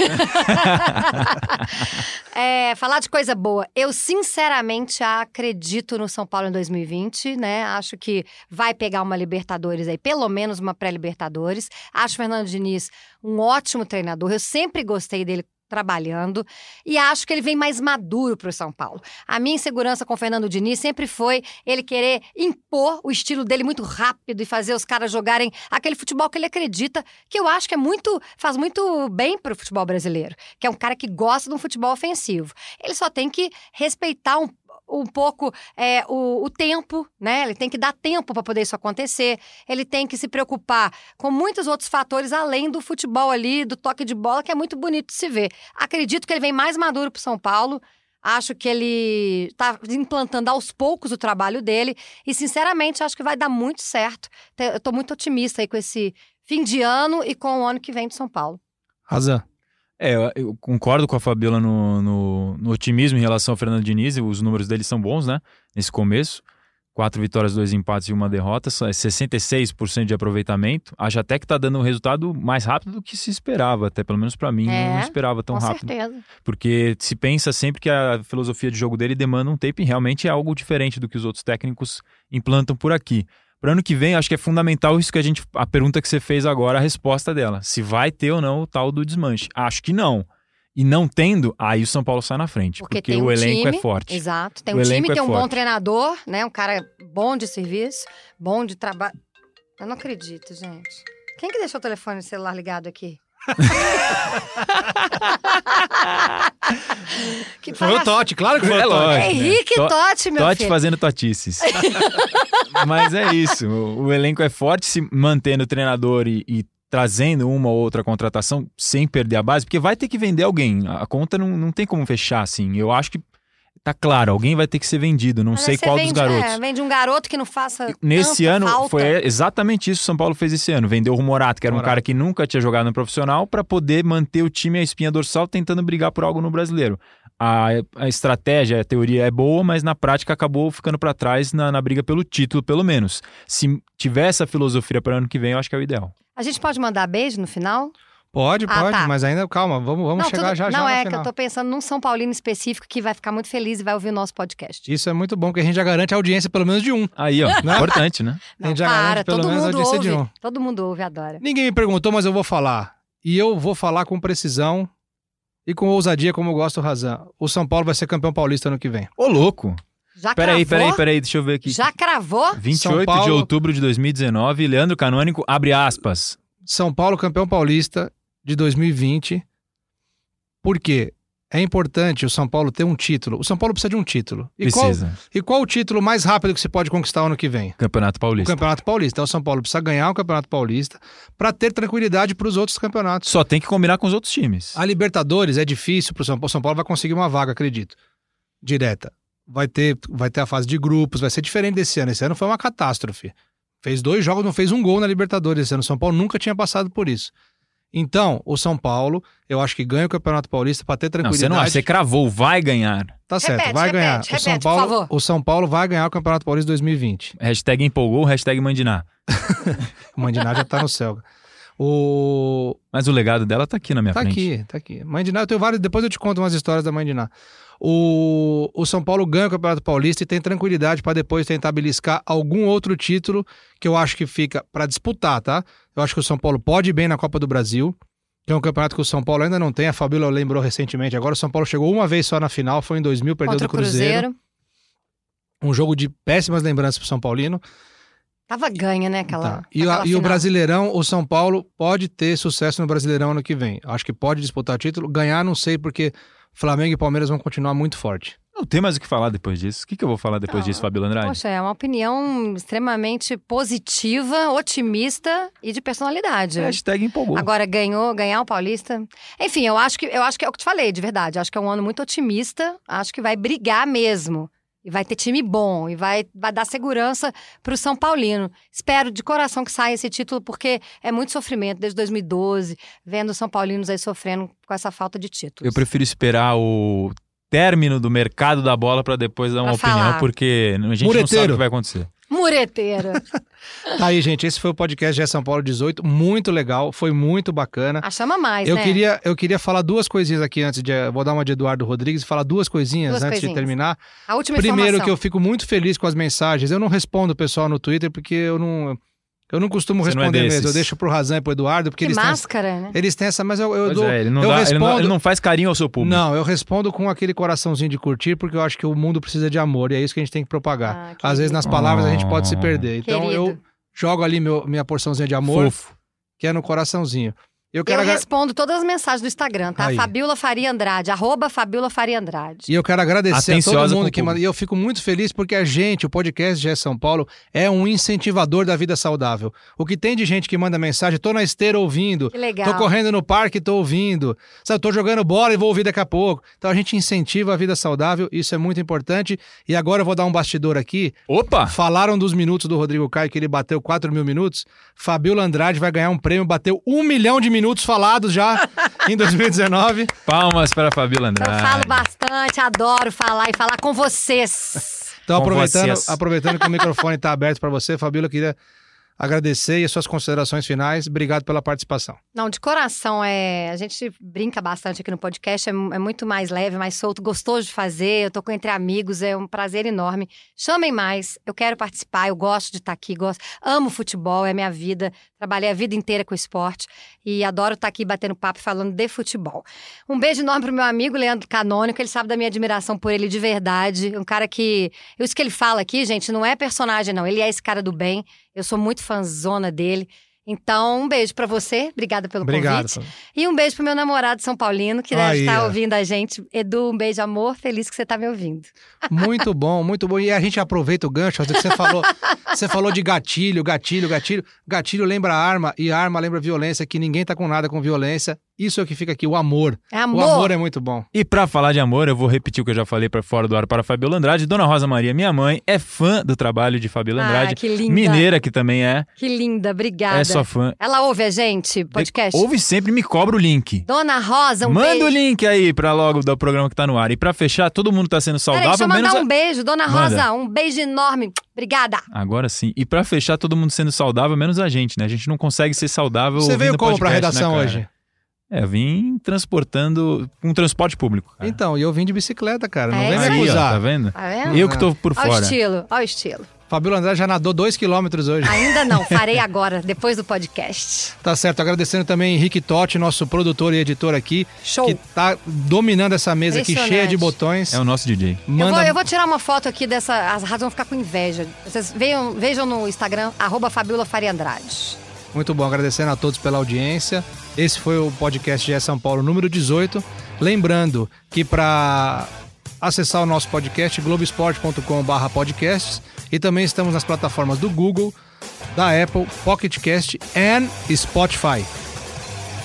É, falar de coisa boa. Eu, sinceramente, acredito no São Paulo em 2020, né? Acho que vai pegar uma Libertadores aí, pelo menos uma pré-Libertadores. Acho o Fernando Diniz um ótimo treinador. Eu sempre gostei dele trabalhando e acho que ele vem mais maduro para o São Paulo. A minha insegurança com o Fernando Diniz sempre foi ele querer impor o estilo dele muito rápido e fazer os caras jogarem aquele futebol que ele acredita, que eu acho que é muito faz muito bem para o futebol brasileiro, que é um cara que gosta de um futebol ofensivo. Ele só tem que respeitar um um pouco é, o, o tempo, né? Ele tem que dar tempo para poder isso acontecer. Ele tem que se preocupar com muitos outros fatores além do futebol ali, do toque de bola, que é muito bonito de se ver. Acredito que ele vem mais maduro para São Paulo. Acho que ele está implantando aos poucos o trabalho dele e, sinceramente, acho que vai dar muito certo. Eu estou muito otimista aí com esse fim de ano e com o ano que vem de São Paulo.
Razão.
É, eu, concordo com a Fabiola no, no, no otimismo em relação ao Fernando Diniz. Os números dele são bons, né? Nesse começo. Quatro vitórias, dois empates e uma derrota. só é 66% de aproveitamento. Acho até que tá dando um resultado mais rápido do que se esperava. Até pelo menos para mim,
É,
não, não esperava tão
com
rápido.
certeza.
Porque se pensa sempre que a filosofia de jogo dele demanda um tempo e realmente é algo diferente do que os outros técnicos implantam por aqui. Para ano que vem, acho que é fundamental isso que a gente. A pergunta que você fez agora, a resposta dela. Se vai ter ou não o tal do desmanche. Acho que não. E não tendo, aí o São Paulo sai na frente.
Porque
Porque,
tem
o
um
elenco
time,
é forte.
Exato. Tem
O
um time,
elenco é
tem um bom
forte.
treinador, né? Um cara bom de serviço, bom de trabalho. Eu não acredito, gente. Quem que deixou o telefone celular ligado aqui? que
Foi o. Totti, claro que foi
É
o Totti.
lógico.
É Henrique
To-
Totti, meu
Totti
filho.
fazendo totices. Mas é isso. O, o elenco é forte, se mantendo o treinador e, e trazendo uma ou outra contratação sem perder a base, porque vai ter que vender alguém. A conta não, não tem como fechar assim. Eu acho que tá claro, alguém vai ter que ser vendido. Não
Mas
sei qual
vende,
dos garotos.
É, vende um garoto que não faça.
Nesse ano,
falta.
foi exatamente isso que o São Paulo fez esse ano. Vendeu o Rumorato, que era um
Morato.
cara que nunca tinha jogado no profissional, para poder manter o time a espinha dorsal tentando brigar por algo no brasileiro. A, a estratégia, a teoria é boa, mas na prática acabou ficando para trás na, na briga pelo título, pelo menos. Se tiver essa filosofia para ano que vem, eu acho que é o ideal.
A gente pode mandar beijo no final?
Pode,
Ah,
pode,
tá.
mas ainda calma, vamos, vamos
não,
chegar
tudo-
já já
Não,
no
é que
final.
eu tô pensando num São Paulino específico que vai ficar muito feliz e vai ouvir o nosso podcast.
Isso é muito bom, que a gente já garante a audiência pelo menos de um.
Aí, ó,
Né?
importante, né?
A
Não,
gente já
para,
garante pelo
todo
menos a audiência
ouve.
de um.
Todo mundo ouve, adora.
Ninguém me perguntou, mas eu vou falar. E eu vou falar com precisão e com ousadia, como eu gosto razão. O São Paulo vai ser campeão paulista ano que vem.
Ô, louco!
Já
Peraí,
cravou?
peraí, peraí, deixa eu ver aqui.
Já cravou?
28
São
de
Paulo-
outubro de 2019, Leandro Canônico, abre aspas.
São Paulo campeão paulista de 2020. Por quê? É importante o São Paulo ter um título. O São Paulo precisa de um título. E qual,
Precisa.
e qual o título mais rápido que se pode conquistar ano que vem?
Campeonato
O
Paulista.
Campeonato Paulista. Então o São Paulo precisa ganhar o Campeonato Paulista para ter tranquilidade para os outros campeonatos.
Só tem que combinar com os outros times.
A Libertadores é difícil para o São Paulo. O São Paulo vai conseguir uma vaga, acredito. Direta. Vai ter, vai ter a fase de grupos, vai ser diferente desse ano. Esse ano foi uma catástrofe. Fez dois jogos, não fez um gol na Libertadores esse ano. O São Paulo nunca tinha passado por isso. Então, o São Paulo, eu acho que ganha o Campeonato Paulista para ter
Não,
tranquilidade.
você não acha, você cravou, vai ganhar.
Tá certo,
Repete,
vai
repete,
ganhar.
repete,
o, São
por
Paulo,
favor.
o São Paulo vai ganhar o Campeonato Paulista 2020.
Hashtag empolgou, hashtag mandiná.
O Mandiná já tá no céu. O,
Mas o legado dela tá aqui na minha
Tá
frente.
aqui, tá aqui. Mãe de Ná, eu tenho vários. Depois eu te conto umas histórias da Mãe de Ná. O, o São Paulo ganha o Campeonato Paulista e tem tranquilidade para depois tentar beliscar algum outro título que eu acho que fica para disputar, tá? Eu acho que o São Paulo pode ir bem na Copa do Brasil, que é um campeonato que o São Paulo ainda não tem. A Fabíola lembrou recentemente. Agora o São Paulo chegou uma vez só na final, foi em 2000, perdeu
Contra
do
o
Cruzeiro.
Cruzeiro.
Um jogo de péssimas lembranças pro São Paulino.
Tava ganha, né, aquela.
Tá. E, a-
aquela
e o. Brasileirão, o São Paulo pode ter sucesso no Brasileirão ano que vem. Acho que pode disputar título. Ganhar, não sei, porque Flamengo e Palmeiras vão continuar muito forte.
Não tem mais o que falar depois disso. O que, que eu vou falar depois
Não,
disso, Fabiola Andrade?
Poxa, é uma opinião extremamente positiva, otimista e de personalidade.
Hashtag empolgou.
Agora ganhou, ganhar o Paulista. Enfim, eu acho que eu acho que é o que eu te falei, de verdade. Acho que é um ano muito otimista. Acho que vai brigar mesmo. E vai ter time bom. E vai, vai dar segurança pro São Paulino. Espero de coração que saia esse título, porque é muito sofrimento desde 2012, vendo os São Paulinos aí sofrendo com essa falta de títulos.
Eu prefiro esperar o término do mercado da bola pra depois dar uma
Pra
opinião,
falar.
porque a gente não sabe
Mureteiro.
o que vai acontecer.
Mureteira.
Tá aí, gente. Esse foi o podcast de São Paulo 18. Muito legal. Foi muito bacana.
A chama mais,
Eu
né?
queria, eu queria falar duas coisinhas aqui antes de. Vou dar uma de Eduardo Rodrigues e falar duas coisinhas
Duas
antes de
coisinhas.
terminar.
A última
Primeiro,
informação.
que eu fico muito feliz com as mensagens. Eu não respondo o pessoal no Twitter porque eu não. Eu não costumo
Você não é
responder mesmo.
desses.
Eu deixo pro Razan e pro Eduardo, porque
Que
eles têm, essa,
máscara, né?
eles têm essa. Mas eu, eu
Pois
dou.
é, ele não,
eu
dá- ele
respondo.
não- ele não faz carinho ao seu público.
Não, eu respondo com aquele coraçãozinho de curtir, porque eu acho que o mundo precisa de amor e é isso que a gente tem que propagar.
Ah,
Às vezes nas palavras a gente pode se
Oh.
perder. Então eu
Querido.
jogo ali meu, minha porçãozinha de amor,
Fofo.
que é no coraçãozinho. Eu
Eu
quero agra-
respondo todas as mensagens do Instagram, tá?
Aí.
Fabiola Faria Andrade, arroba Fabiola Faria Andrade.
E eu quero agradecer a
Atenciosa
todo
com
mundo que manda. E eu fico muito feliz porque a gente, o podcast GE São Paulo, é um incentivador da vida saudável. O que tem de gente que manda mensagem, tô na esteira ouvindo,
Que legal.
tô correndo no parque, tô ouvindo, sabe, tô jogando bola e vou ouvir daqui a pouco. Então a gente incentiva a vida saudável, isso é muito importante. E agora eu vou dar um bastidor aqui.
Opa!
Falaram dos minutos do Rodrigo Caio, que ele bateu 4 mil minutos. Fabiola Andrade vai ganhar um prêmio, bateu um milhão de minutos falados já em 2019.
Palmas para a Fabiola
Eu
Andrade.
falo bastante, adoro falar e falar com vocês.
Então,
Com
aproveitando,
vocês.
aproveitando que o microfone está aberto para você, Fabíola, eu queria agradecer e as suas considerações finais. Obrigado pela participação.
Não, de coração, é, a gente brinca bastante aqui no podcast, é, é muito mais leve, mais solto, gostoso de fazer, eu tô com entre amigos, é um prazer enorme. Chamem mais, eu quero participar, eu gosto de estar aqui, gosto, amo futebol, é minha vida, trabalhei a vida inteira com esporte e adoro estar aqui batendo papo falando de futebol. Um beijo enorme pro meu amigo Leandro Canônico, ele sabe da minha admiração por ele de verdade, um cara que, isso que ele fala aqui, gente, não é personagem não, ele é esse cara do bem, eu sou muito fãzona dele. Então, um beijo pra você. Obrigada pelo
Obrigado.
convite. E um beijo pro meu namorado São Paulino, que deve
Aí,
estar
ó.
ouvindo a gente. Edu, um beijo, amor. Feliz que você tá me ouvindo.
Muito bom, muito bom. E a gente aproveita o gancho, que você falou, você falou de gatilho, gatilho, gatilho. Gatilho lembra arma e arma lembra violência, que ninguém tá com nada com violência. Isso é o que fica aqui, o amor.
É
O
amor.
amor é muito bom.
E pra falar de amor, eu vou repetir o que eu já falei para fora do ar para a Fabiola Andrade. Dona Rosa Maria, minha mãe, é fã do trabalho de Fabiola
Ah,
Andrade.
que linda.
Mineira que também é.
Que linda, obrigada.
É sua fã.
Ela ouve a gente, podcast?
Ouve sempre e me cobra o link.
Dona Rosa, um
Manda
beijo.
o link aí pra logo do programa que tá no ar. E pra fechar, todo mundo tá sendo
Peraí,
saudável,
deixa eu mandar
menos a-
um beijo. Dona
Manda.
Rosa, um beijo enorme. Obrigada.
Agora sim. E pra fechar, todo mundo sendo saudável, menos a gente, né? A gente não consegue ser saudável
Você veio como pra
podcast,
redação
né,
hoje?
É, eu vim transportando com transporte público. cara.
Então, e eu vim de bicicleta, cara. Não
É
vem me.
Aí,
ó,
acusar.
tá vendo?
Tá vendo?
Eu que tô por
Olha o
fora.
estilo, olha o estilo.
Fabíola Andrade já nadou dois quilômetros hoje.
Ainda não, farei agora, depois do podcast.
Tá certo, agradecendo também Henrique Totti, nosso produtor e editor aqui,
Show.
que tá dominando essa mesa aqui cheia de botões.
É o nosso DJ.
Eu
Manda
vou, eu vou tirar uma foto aqui dessa. As rádios vão ficar com inveja. Vocês vejam, vejam no Instagram, arroba Fabiola Faria Andrade.
Muito bom, agradecendo a todos pela audiência. Esse foi o podcast GE São Paulo número 18. Lembrando que para acessar o nosso podcast, globesport.com.br podcasts e também estamos nas plataformas do Google, da Apple, Pocket Cast e Spotify.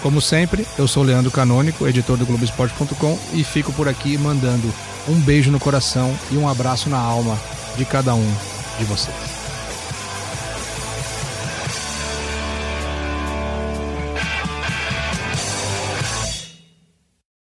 Como sempre, eu sou Leandro Canônico, editor do Globesport.com e fico por aqui mandando um beijo no coração e um abraço na alma de cada um de vocês.